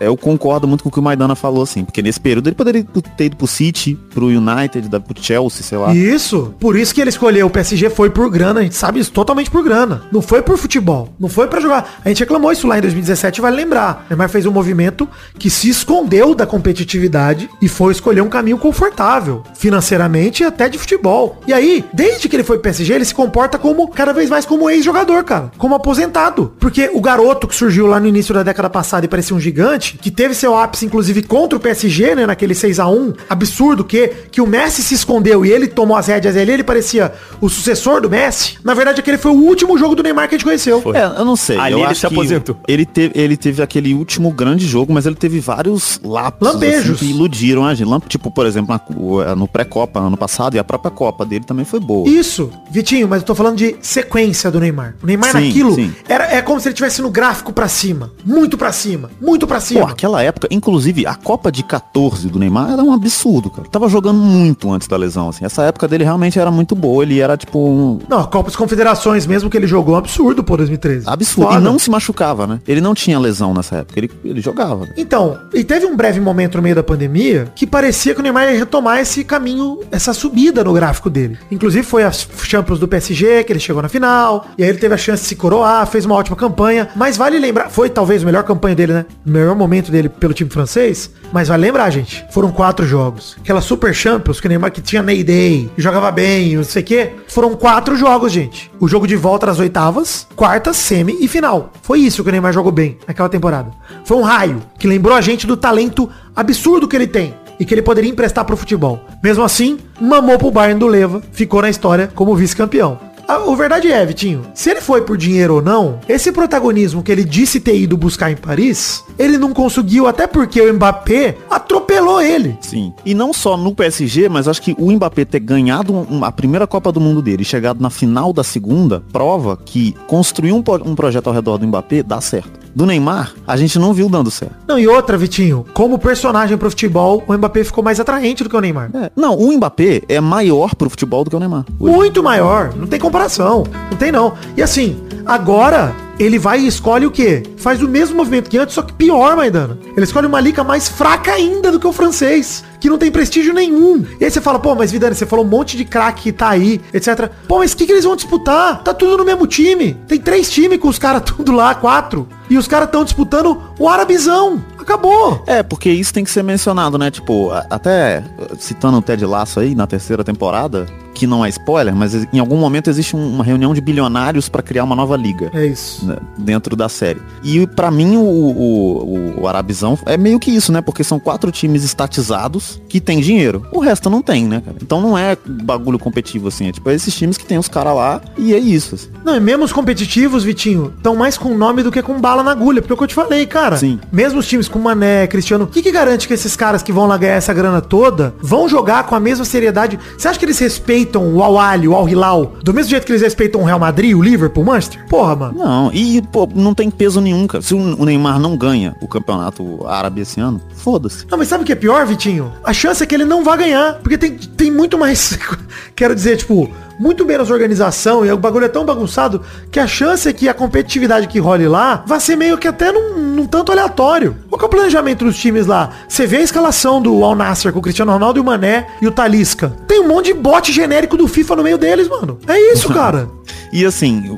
é, eu concordo muito com o que o Maidana falou, assim, porque nesse período ele poderia ter ido pro City, pro United, da- pro Chelsea, sei lá. Isso. Por isso que ele escolheu o PSG foi por grana, a gente sabe isso totalmente por grana. Não foi por futebol. Não foi pra jogar. A gente reclamou isso lá em 2017, vale lembrar. Neymar fez um movimento que se escondeu da competitividade e foi escolher um caminho confortável, financeiramente e até de futebol. E aí, desde que ele foi pro PSG, ele se comporta como cada vez mais como ex-jogador, cara, como aposentado. Porque o garoto que surgiu lá no início da década passada e parecia um gigante, que teve seu ápice inclusive contra o PSG, né, naquele 6 a 1 absurdo que que o Messi se escondeu e ele tomou as rédeas ali, ele parecia o sucessor do Messi. Na verdade, aquele foi o último jogo do Neymar que a gente conheceu. Foi. É, eu não sei. Ali eu ele acho se aposentou. Ele teve, ele teve aquele último grande jogo, mas ele teve vários lapsos Lampejos. assim, que iludiram a gente. Tipo, por exemplo, na- o- no pré-copa ano passado e a própria Copa dele também foi boa. Isso, Vitinho, mas eu tô falando de sequência do Neymar. O Neymar Sim, naquilo sim. era é como se ele tivesse no gráfico pra cima, muito pra cima, muito pra Pô, cima. aquela época, inclusive, a Copa de 14 do Neymar era um absurdo, cara. Tava jogando muito antes da lesão, assim. Essa época dele realmente era muito boa. Ele era, tipo, um Não, a Copa das Confederações mesmo que ele jogou, um absurdo, pô, 2013. absurdo. Foda. E não se machucava, né? Ele não tinha lesão nessa época. Ele, ele jogava. né? Então, e teve um breve momento no meio da pandemia que parecia que o Neymar ia retomar esse caminho, essa subida no gráfico dele. Inclusive foi as Champions do PSG, que ele chegou na final, e aí ele teve a chance de se coroar, fez uma ótima campanha, mas vale lembrar, foi talvez a melhor campanha dele, né? O melhor momento dele pelo time francês, mas vale lembrar, gente, foram quatro jogos. Aquela Super Champions que o Neymar que tinha Ney Day, e jogava bem, não sei o quê, foram quatro jogos, gente. O jogo de volta nas oitavas, quartas, semi e final. Foi isso que o Neymar jogou bem naquela temporada. Foi um raio que lembrou a gente do talento absurdo que ele tem e que ele poderia emprestar pro futebol. Mesmo assim, mamou pro Bayern do Leva, ficou na história como vice-campeão. A, o verdade é, Vitinho, se ele foi por dinheiro ou não, esse protagonismo que ele disse ter ido buscar em Paris, ele não conseguiu, até porque o Mbappé atropelou ele. Sim. E não só no PSG, mas acho que o Mbappé ter ganhado a primeira Copa do Mundo dele e chegado na final da segunda, prova que construir um, um projeto ao redor do Mbappé dá certo. Do Neymar, a gente não viu dando certo. Não, e outra, Vitinho, como personagem pro futebol, o Mbappé ficou mais atraente do que o Neymar. É, Não, o Mbappé é maior pro futebol do que o Neymar. Muito maior, não tem comparação. Não tem não. E assim, agora ele vai e escolhe o quê? Faz o mesmo movimento que antes, só que pior, Maidana. Ele escolhe uma liga mais fraca ainda do que o francês, que não tem prestígio nenhum. E aí você fala, pô, mas Vidani, você falou um monte de craque que tá aí, etc. Pô, mas o que, que eles vão disputar? Tá tudo no mesmo time. Tem três times com os caras (laughs) tudo lá, quatro. E os caras estão disputando o Arabizão. Acabou. É, porque isso tem que ser mencionado, né? Tipo, até uh, citando o Ted Lasso aí na terceira temporada, que não é spoiler, mas em algum momento existe um, uma reunião de bilionários para criar uma nova liga. É isso. Né, dentro da série. E para mim o, o, o, Arabizão é meio que isso, né? Porque são quatro times estatizados que tem dinheiro. O resto não tem, né, cara? Então não é bagulho competitivo, assim. É tipo é esses times que tem os caras lá e é isso. Assim. Não, e mesmo os competitivos, Vitinho, estão mais com nome do que com bala na agulha. Porque é o que eu te falei, cara. Sim. Mesmo os times com Mané, Cristiano, o que, que garante que esses caras que vão lá ganhar essa grana toda vão jogar com a mesma seriedade? Você acha que eles respeitam o Al-Ali, o Al-Hilal, do mesmo jeito que eles respeitam o Real Madrid, o Liverpool, o Manchester? Porra, mano. Não, e pô, não tem peso nenhum, cara. Se o Neymar não ganha o campeonato árabe esse ano, foda-se. Não, mas sabe o que é pior, Vitinho? A chance é que ele não vai ganhar. Porque tem, tem muito mais. (laughs) Quero dizer, tipo, muito menos organização e o bagulho é tão bagunçado que a chance é que a competitividade que role lá vai ser meio que até num, num tanto aleatório. Qual que é o planejamento dos times lá? Você vê a escalação do Al Nasser com o Cristiano Ronaldo e o Mané e o Talisca. Tem um monte de bot genérico do FIFA no meio deles, mano. É isso, (laughs) cara. E assim,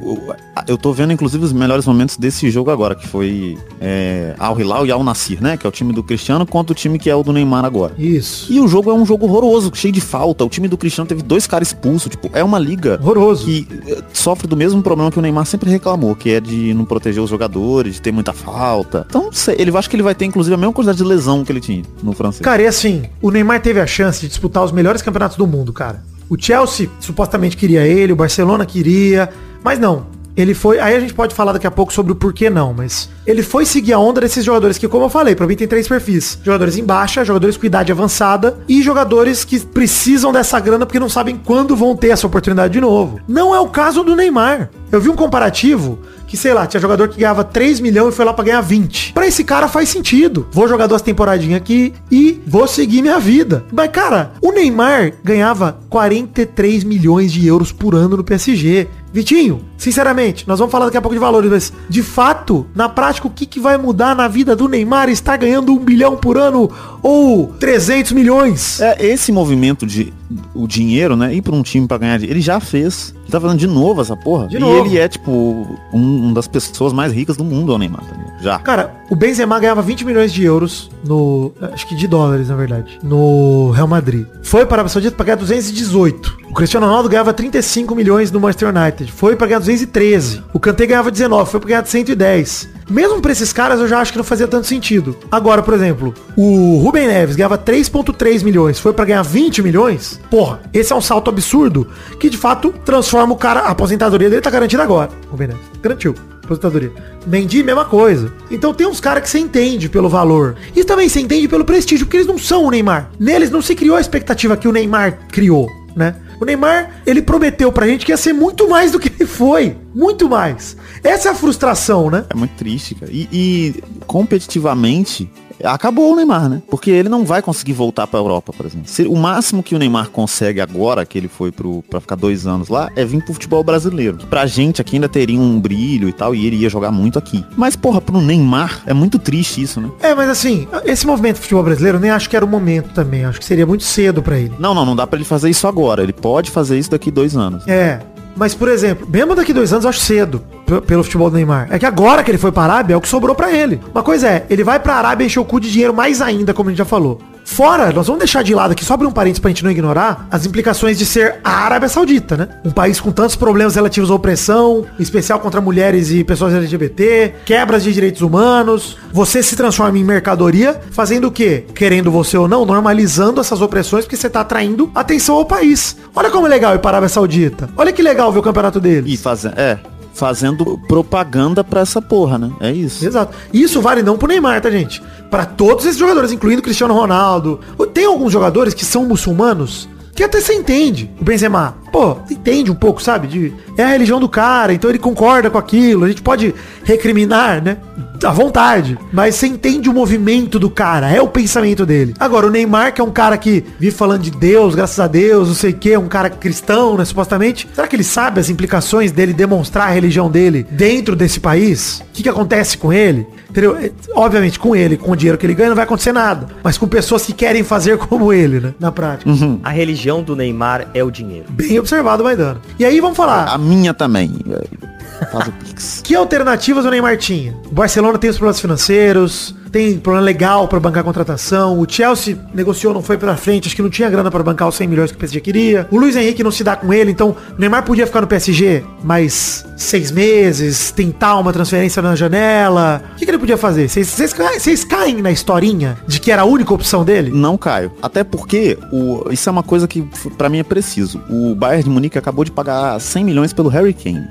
eu tô vendo inclusive os melhores momentos desse jogo agora, que foi é, Al Hilal e Al Nassir, né? Que é o time do Cristiano contra o time que é o do Neymar agora. Isso. E o jogo é um jogo horroroso, cheio de falta. O time do Cristiano teve dois caras expulsos. Tipo, é uma liga horroroso que eh, sofre do mesmo problema que o Neymar sempre reclamou, que é de não proteger os jogadores, de ter muita falta. Então, ele acho que ele vai ter inclusive a mesma quantidade de lesão que ele tinha no francês. Cara, e assim, o Neymar teve a chance de disputar os melhores campeonatos do mundo, cara. O Chelsea supostamente queria ele, o Barcelona queria, mas não. Ele foi. Aí a gente pode falar daqui a pouco sobre o porquê não, mas ele foi seguir a onda desses jogadores que, como eu falei, pra mim tem três perfis. Jogadores em baixa, jogadores com idade avançada e jogadores que precisam dessa grana porque não sabem quando vão ter essa oportunidade de novo. Não é o caso do Neymar. Eu vi um comparativo que, sei lá, tinha jogador que ganhava 3 milhões e foi lá pra ganhar 20. Pra esse cara faz sentido. Vou jogar duas temporadinhas aqui e vou seguir minha vida. Mas, cara, o Neymar ganhava 43 milhões de euros por ano no PSG. Vitinho, sinceramente, nós vamos falar daqui a pouco de valores, mas de fato, na prática, o que, que vai mudar na vida do Neymar estar ganhando um bilhão por ano ou 300 milhões? É, esse movimento de o dinheiro, né, ir para um time para ganhar ele já fez. Tá fazendo de novo essa porra. De e novo. ele é, tipo, um, um das pessoas mais ricas do mundo, o Neymar. Tá já. Cara, o Benzema ganhava 20 milhões de euros no... Acho que de dólares, na verdade. No Real Madrid. Foi para a Arábia Saudita para ganhar 218. O Cristiano Ronaldo ganhava 35 milhões no Manchester United. Foi para ganhar 213. O Kanté ganhava 19. Foi para ganhar 110. Mesmo para esses caras, eu já acho que não fazia tanto sentido. Agora, por exemplo, o Rubem Neves ganhava 3.3 milhões. Foi para ganhar 20 milhões. Porra, esse é um salto absurdo que, de fato, transforma o cara... A aposentadoria dele tá garantida agora. Neves. Garantiu aposentadoria. Mendy, mesma coisa. Então tem uns caras que você entende pelo valor. E também você entende pelo prestígio, porque eles não são o Neymar. Neles não se criou a expectativa que o Neymar criou, né? O Neymar, ele prometeu pra gente que ia ser muito mais do que ele foi. Muito mais. Essa é a frustração, né? É muito triste, cara. E, e competitivamente, acabou o Neymar, né? Porque ele não vai conseguir voltar pra Europa, por exemplo. Se, o máximo que o Neymar consegue agora, que ele foi pro, pra ficar dois anos lá, é vir pro futebol brasileiro. Que pra gente aqui ainda teria um brilho e tal, e ele ia jogar muito aqui. Mas, porra, pro Neymar, é muito triste isso, né? É, mas assim, esse movimento do futebol brasileiro, eu nem acho que era o momento também. Acho que seria muito cedo para ele. Não, não, não dá para ele fazer isso agora. Ele pode fazer isso daqui dois anos. É, mas, por exemplo, mesmo daqui dois anos eu acho cedo pelo futebol do Neymar. É que agora que ele foi pra Arábia é o que sobrou para ele. Uma coisa é, ele vai pra Arábia encher o cu de dinheiro mais ainda, como a gente já falou. Fora, nós vamos deixar de lado aqui, só abrir um parênteses pra gente não ignorar, as implicações de ser a Arábia Saudita, né? Um país com tantos problemas relativos à opressão, especial contra mulheres e pessoas LGBT, quebras de direitos humanos. Você se transforma em mercadoria, fazendo o quê? Querendo você ou não, normalizando essas opressões, porque você tá atraindo atenção ao país. Olha como é legal ir para a Arábia Saudita. Olha que legal ver o campeonato deles. E fazer, é, fazendo propaganda pra essa porra, né? É isso. Exato. Isso vale não pro Neymar, tá, gente? Para todos esses jogadores, incluindo Cristiano Ronaldo. Tem alguns jogadores que são muçulmanos que até você entende. O Benzema, pô, entende um pouco, sabe? De, é a religião do cara, então ele concorda com aquilo. A gente pode recriminar, né? À vontade. Mas você entende o movimento do cara, é o pensamento dele. Agora, o Neymar, que é um cara que vive falando de Deus, graças a Deus, não sei o que, um cara cristão, né, supostamente. Será que ele sabe as implicações dele demonstrar a religião dele dentro desse país? O que, que acontece com ele? Entendeu? É, obviamente, com ele, com o dinheiro que ele ganha, não vai acontecer nada. Mas com pessoas que querem fazer (laughs) como ele, né? Na prática. Uhum. A religião do Neymar é o dinheiro. Bem observado, Maidana. E aí, vamos falar. A minha também. Faz o Pix. (laughs) Que alternativas o Neymar tinha? O Barcelona tem os problemas financeiros, tem problema legal pra bancar a contratação. O Chelsea negociou, não foi pra frente, acho que não tinha grana pra bancar os 100 milhões que o PSG queria. O Luiz Henrique não se dá com ele, então o Neymar podia ficar no PSG mais seis meses, tentar uma transferência na janela. O que, que ele podia fazer? Vocês- caem, na historinha de que era a única opção dele? Não caio. Até porque o, isso é uma coisa que pra mim é preciso. O Bayern de Munique acabou de pagar 100 milhões pelo Harry Kane.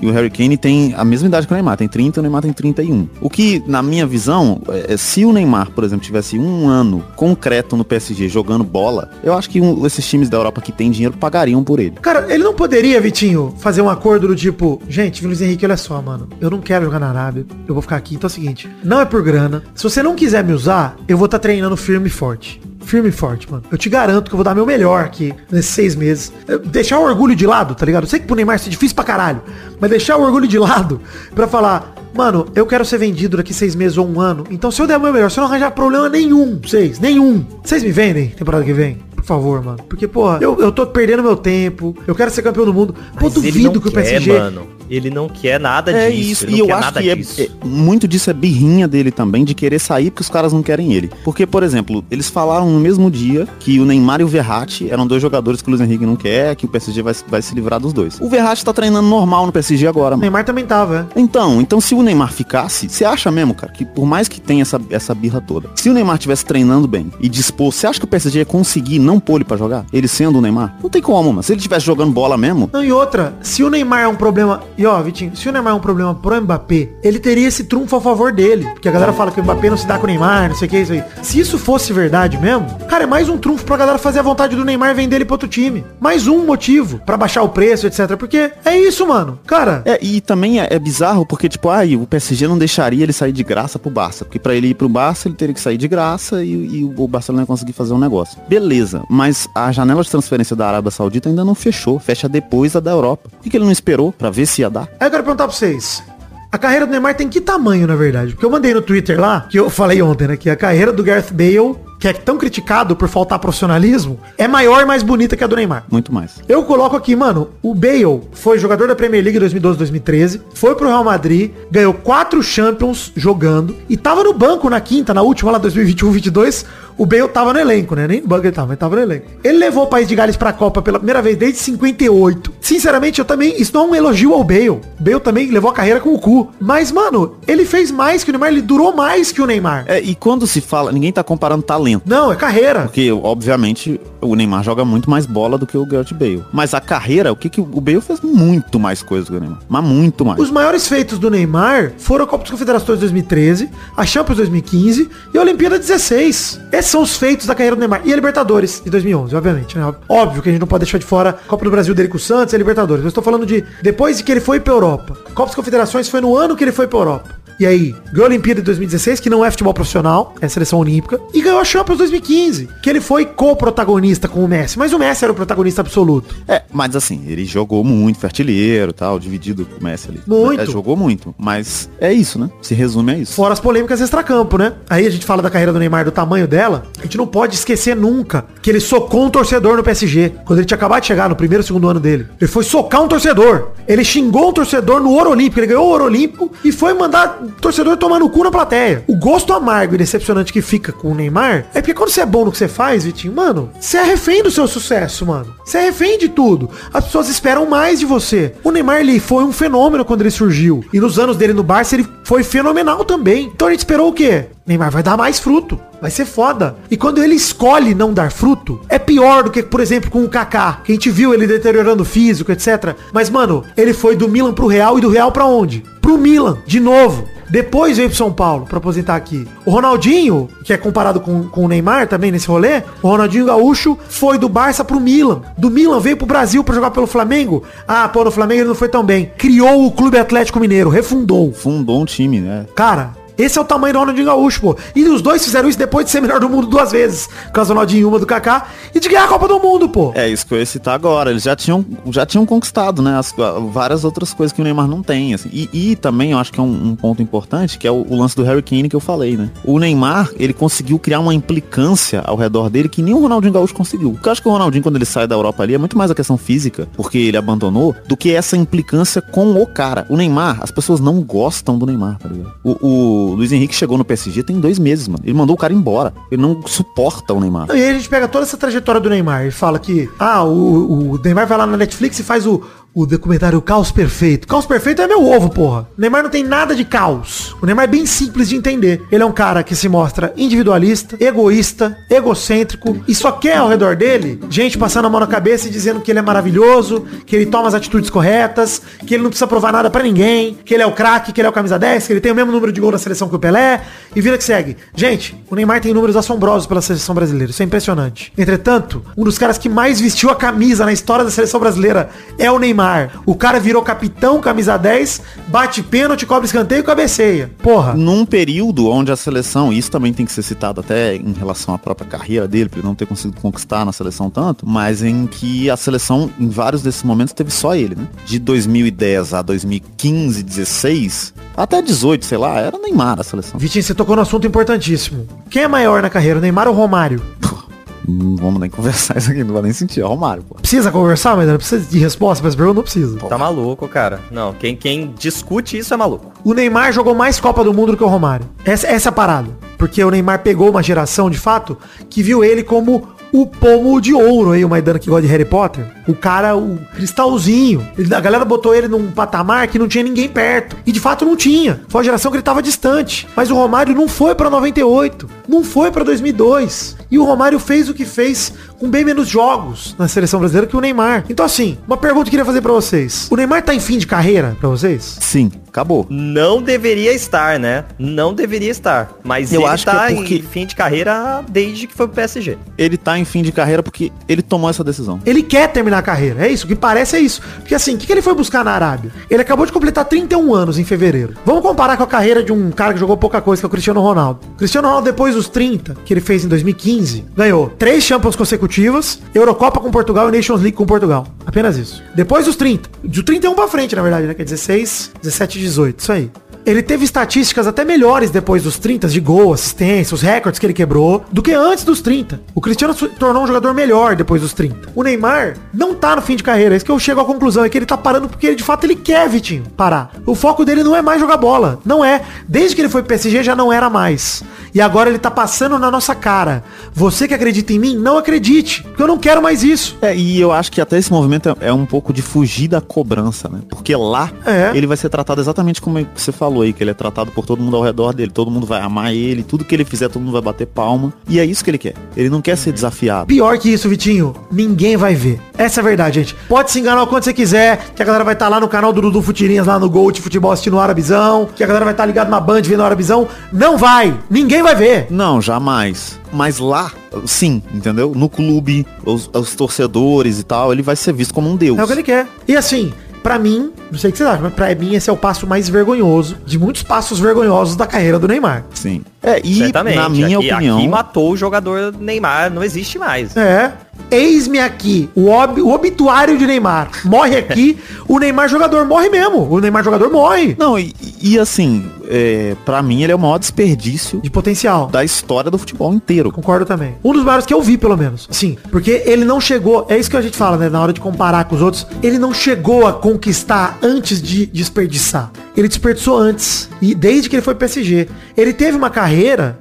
E o Harry Kane tem a mesma idade que o Neymar, tem 30 e o Neymar tem 31. O que, na minha visão, é, se o Neymar, por exemplo, tivesse um ano concreto no PSG jogando bola, eu acho que um- esses times da Europa que têm dinheiro pagariam por ele. Cara, ele não poderia, Vitinho, fazer um acordo do tipo, gente, Luiz Henrique, olha só, mano, eu não quero jogar na Arábia, eu vou ficar aqui. Então é o seguinte, não é por grana. Se você não quiser me usar, eu vou estar treinando firme e forte. Firme e forte, mano. Eu te garanto que eu vou dar meu melhor aqui nesses seis meses. Eu- Deixar o orgulho de lado, tá ligado? Eu sei que pro Neymar isso é difícil pra caralho. Mas deixar o orgulho de lado pra falar, mano, eu quero ser vendido daqui seis meses ou um ano. Então se eu der o meu melhor, se eu não arranjar problema nenhum, vocês, nenhum. Vocês me vendem temporada que vem? Por favor, mano. Porque, porra, eu, eu tô perdendo meu tempo. Eu quero ser campeão do mundo. Pô, Mas duvido que o quer, PSG. mano. Ele não quer nada É disso. isso, ele e não eu quer acho nada que é, disso. é- muito disso é birrinha dele também, de querer sair porque os caras não querem ele. Porque, por exemplo, eles falaram no mesmo dia que o Neymar e o Verratti eram dois jogadores que o Luiz Henrique não quer, que o PSG vai, vai se livrar dos dois. O Verratti tá treinando normal no PSG agora, O. Neymar também tava, é. Então, então se o Neymar ficasse, você acha mesmo, cara, que por mais que tenha essa, essa birra toda, se o Neymar tivesse treinando bem e disposto, você acha que o PSG ia conseguir não pôr ele pra jogar? Ele sendo o Neymar? Não tem como, mano. Se ele tivesse jogando bola mesmo, Não, e outra, se o Neymar é um problema. E ó, Vitinho, se o Neymar é um problema pro Mbappé, ele teria esse trunfo a favor dele. Porque a galera fala que o Mbappé não se dá com o Neymar, não sei o que, isso aí. Se isso fosse verdade mesmo, cara, é mais um trunfo pra galera fazer a vontade do Neymar e vender ele pro outro time. Mais um motivo pra baixar o preço, etc. Porque é isso, mano. Cara, É, e também é, é bizarro porque, tipo, ai, o PSG não deixaria ele sair de graça pro Barça. Porque pra ele ir pro Barça, ele teria que sair de graça e, e o Barcelona ia conseguir fazer um negócio. Beleza, mas a janela de transferência da Arábia Saudita ainda não fechou. Fecha depois da da Europa. Por que, que ele não esperou pra ver se ia dar? Aí eu quero perguntar pra vocês. A carreira do Neymar tem que tamanho, na verdade? Porque eu mandei no Twitter lá, que eu falei ontem, né? Que a carreira do Gareth Bale, que é tão criticado por faltar profissionalismo, é maior e mais bonita que a do Neymar. Muito mais. Eu coloco aqui, mano, o Bale foi jogador da Premier League 2012-2013, foi pro Real Madrid, ganhou quatro Champions jogando e tava no banco na quinta, na última lá 2021-22, o Bale tava no elenco, né? Nem no banco ele tava, mas tava no elenco. Ele levou o país de Gales pra Copa pela primeira vez desde 58. Sinceramente, eu também, isso não é um elogio ao Bale. O Bale também levou a carreira com o cu. Mas, mano, ele fez mais que o Neymar, ele durou mais que o Neymar. É, e quando se fala, ninguém tá comparando talento. Não, é carreira. Porque, obviamente, o Neymar joga muito mais bola do que o Gareth Bale. Mas a carreira, o que, que o Bale fez muito mais coisa que o Neymar. Mas muito mais. Os maiores feitos do Neymar foram a Copa dos Confederações 2013, a Champions 2015 e a Olimpíada 16. Esses são os feitos da carreira do Neymar. E a Libertadores de 2011, obviamente, né? Óbvio que a gente não pode deixar de fora a Copa do Brasil dele com o Santos e a Libertadores. Eu estou falando de depois de que ele foi pra Europa. Copa das Confederações foi no ano que ele foi pra Europa. E aí, ganhou a Olimpíada de 2016, que não é futebol profissional, é seleção olímpica, e ganhou a Champions 2015, que ele foi co-protagonista com o Messi, mas o Messi era o protagonista absoluto. É, mas assim, ele jogou muito, fertilheiro tal, dividido com o Messi ali. Muito. É, jogou muito. Mas é isso, né? Se resume a isso. Fora as polêmicas extracampo, né? Aí a gente fala da carreira do Neymar, do tamanho dela. A gente não pode esquecer nunca que ele socou um torcedor no PSG. Quando ele tinha acabado de chegar no primeiro, segundo ano dele. Ele foi socar um torcedor. Ele xingou um torcedor no Ouro Olímpico. Ele ganhou o Ouro Olímpico e foi mandar torcedor tomar no cu na plateia. O gosto amargo e decepcionante que fica com o Neymar é porque quando você é bom no que você faz, Vitinho, mano, você é refém do seu sucesso, mano. Você é refém de tudo. As pessoas esperam mais de você. O Neymar, ele foi um fenômeno quando ele surgiu. E nos anos dele no Barça, ele foi fenomenal também. Então a gente esperou o quê? Neymar vai dar mais fruto. Vai ser foda. E quando ele escolhe não dar fruto, é pior do que, por exemplo, com o Kaká, que a gente viu ele deteriorando físico, etc. Mas, mano, ele foi do Milan pro Real e do Real pra onde? Pro Milan, de novo. Depois veio pro São Paulo pra aposentar aqui. O Ronaldinho, que é comparado com, com o Neymar também nesse rolê, o Ronaldinho Gaúcho foi do Barça pro Milan. Do Milan veio pro Brasil pra jogar pelo Flamengo. Ah, pô, no Flamengo ele não foi tão bem. Criou o Clube Atlético Mineiro, refundou. Fundou um time, né? Cara, esse é o tamanho do Ronaldinho Gaúcho, pô. E os dois fizeram isso depois de ser melhor do mundo duas vezes. Causa do Ronaldinho uma do Kaká. E de ganhar a Copa do Mundo, pô. É isso que eu ia citar agora. Eles já tinham, já tinham conquistado, né? As, várias outras coisas que o Neymar não tem. Assim. E, e também eu acho que é um, um ponto importante, que é o, o, lance do Harry Kane que eu falei, né? O Neymar, ele conseguiu criar uma implicância ao redor dele que nem o Ronaldinho Gaúcho conseguiu. Porque eu acho que o Ronaldinho, quando ele sai da Europa ali, é muito mais a questão física, porque ele abandonou, do que essa implicância com o cara. O Neymar, as pessoas não gostam do Neymar, tá ligado? O, o O Luiz Henrique chegou no PSG tem dois meses, mano. Ele mandou o cara embora. Ele não suporta o Neymar. E aí a gente pega toda essa trajetória do Neymar e fala que, ah, o, o Neymar vai lá na Netflix e faz o, o documentário Caos Perfeito. Caos Perfeito é meu ovo, porra. O Neymar não tem nada de caos. O Neymar é bem simples de entender. Ele é um cara que se mostra individualista, egoísta, egocêntrico e só quer ao redor dele gente passando a mão na cabeça e dizendo que ele é maravilhoso, que ele toma as atitudes corretas, que ele não precisa provar nada pra ninguém, que ele é o craque, que ele é o camisa 10, que ele tem o mesmo número de gol na seleção que o Pelé e vira que segue. Gente, o Neymar tem números assombrosos pela seleção brasileira. Isso é impressionante. Entretanto, um dos caras que mais vestiu a camisa na história da seleção brasileira é o Neymar. O cara virou capitão, camisa 10, bate pênalti, cobre escanteio e cabeceia. Porra. Num período onde a seleção, isso também tem que ser citado até em relação à própria carreira dele, por ele não ter conseguido conquistar na seleção tanto, mas em que a seleção, em vários desses momentos, teve só ele, né? De 2010 a 2015, 16, até 18, sei lá, era Neymar a seleção. Vitinho, você tocou no assunto importantíssimo. Quem é maior na carreira, Neymar ou Romário? (laughs) Não vamos nem (laughs) conversar isso aqui, não vai nem sentir, é o Romário, pô. Precisa conversar, mas não precisa de resposta pra essa pergunta? Não precisa. Tá maluco, cara. Não, quem, quem discute isso é maluco. O Neymar jogou mais Copa do Mundo do que o Romário. Essa, essa é a parada. Porque o Neymar pegou uma geração, de fato, que viu ele como o pomo de ouro aí, o Maidana que gosta de Harry Potter. O cara, o cristalzinho. Ele- a galera botou ele num patamar que não tinha ninguém perto. E de fato não tinha. Foi a geração que ele tava distante. Mas o Romário não foi pra 98. Não foi pra 2002. E o Romário fez o que fez com bem menos jogos na seleção brasileira que o Neymar. Então assim, uma pergunta que eu queria fazer pra vocês. O Neymar tá em fim de carreira pra vocês? Sim, acabou. Não deveria estar, né? Não deveria estar. Mas Eu ele acho que tá é porque- em fim de carreira desde que foi pro PSG. Ele tá em fim de carreira porque ele tomou essa decisão. Ele quer terminar a carreira. É isso, o que parece é isso. Porque assim, o que, que ele foi buscar na Arábia? Ele acabou de completar 31 anos em fevereiro. Vamos comparar com a carreira de um cara que jogou pouca coisa, que é o Cristiano Ronaldo. Cristiano Ronaldo, depois dos 30, que ele fez em 2015, ganhou três Champions consecutivas, Eurocopa com Portugal e Nations League com Portugal. Apenas isso. Depois dos 30. De 31 pra frente, na verdade, né? Que é 16, 17 e 18. Isso aí. Ele teve estatísticas até melhores depois dos 30 de gol, assistência, os recordes que ele quebrou, do que antes dos 30. O Cristiano se tornou um jogador melhor depois dos 30. O Neymar não tá no fim de carreira. É isso que eu chego à conclusão. É que ele tá parando porque ele, de fato ele quer, Vitinho, parar. O foco dele não é mais jogar bola. Não é. Desde que ele foi PSG já não era mais. E agora ele tá passando na nossa cara. Você que acredita em mim, não acredite. Porque eu não quero mais isso. É, e eu acho que até esse movimento é, é um pouco de fugir da cobrança, né? Porque lá É. ele vai ser tratado exatamente como você falou aí, que ele é tratado por todo mundo ao redor dele, todo mundo vai amar ele, tudo que ele fizer, todo mundo vai bater palma. E é isso que ele quer. Ele não quer ser desafiado. Pior que isso, Vitinho, ninguém vai ver. Essa é a verdade, gente. Pode se enganar o quanto você quiser, que a galera vai estar lá no canal do Dudu Futirinhas, lá no Gol de Futebol assistindo o Arabizão, que a galera vai estar ligado na Band vendo o Arabizão. Não vai! Ninguém vai ver! Não, jamais. Mas lá, sim, entendeu? No clube, os, os torcedores e tal, ele vai ser visto como um deus. É o que ele quer. E assim, pra mim, não sei o que vocês acham, mas pra mim esse é o passo mais vergonhoso de muitos passos vergonhosos da carreira do Neymar. Sim. É, e Certamente. na minha aqui, opinião, Aqui matou o jogador Neymar, não existe mais. É. Eis-me aqui, o, ob- o obituário de Neymar. Morre aqui, o Neymar jogador morre mesmo. O Neymar jogador morre. Não, e, e assim, é, para mim ele é o maior desperdício De potencial. da história do futebol inteiro. Concordo também. Um dos maiores que eu vi, pelo menos. Sim, porque ele não chegou, é isso que a gente fala, né, na hora de comparar com os outros, ele não chegou a conquistar antes de desperdiçar. Ele desperdiçou antes. E desde que ele foi PSG. Ele teve uma carreira,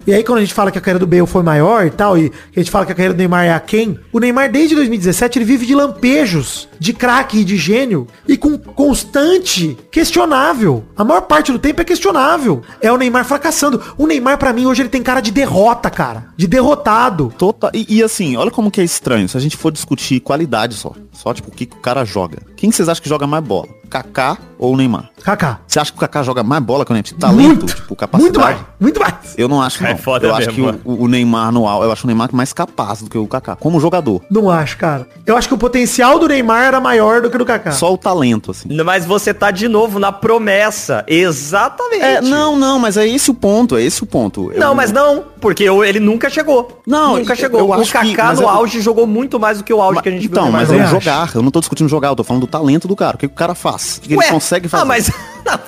e aí quando a gente fala que a carreira do Bale foi maior e tal, e a gente fala que a carreira do Neymar é a quem, o Neymar desde 2017 ele vive de lampejos, de craque e de gênio, e com constante questionável. A maior parte do tempo é questionável. É o Neymar fracassando. O Neymar, pra mim, hoje ele tem cara de derrota, cara. De derrotado. Total, e, e assim, olha como que é estranho. Se a gente for discutir qualidade só, só tipo o que, que o cara joga. Quem que vocês acham que joga mais bola? Kaká ou o Neymar? Kaká. Você acha que o Kaká joga mais bola que o Neymar? Talento, tipo, capacidade? Muito mais. Muito mais. Eu não acho, não. É foda eu acho que o, o Neymar no eu acho o Neymar mais capaz do que o Kaká, como jogador. Não acho, cara. Eu acho que o potencial do Neymar era maior do que o do Kaká. Só o talento, assim. Mas você tá de novo na promessa. Exatamente. É, não, não, mas é esse o ponto, é esse o ponto. Eu Não, mas não, porque eu- ele nunca chegou. Não, nunca eu- chegou. eu o acho que- Kaká mas no eu- auge jogou muito mais do que o auge Ma- que a gente então, viu. do mas é jogar. Eu não tô discutindo jogar, eu tô falando do talento do cara. O que o cara faz? Que Ué, ele consegue fazer? Ah, mas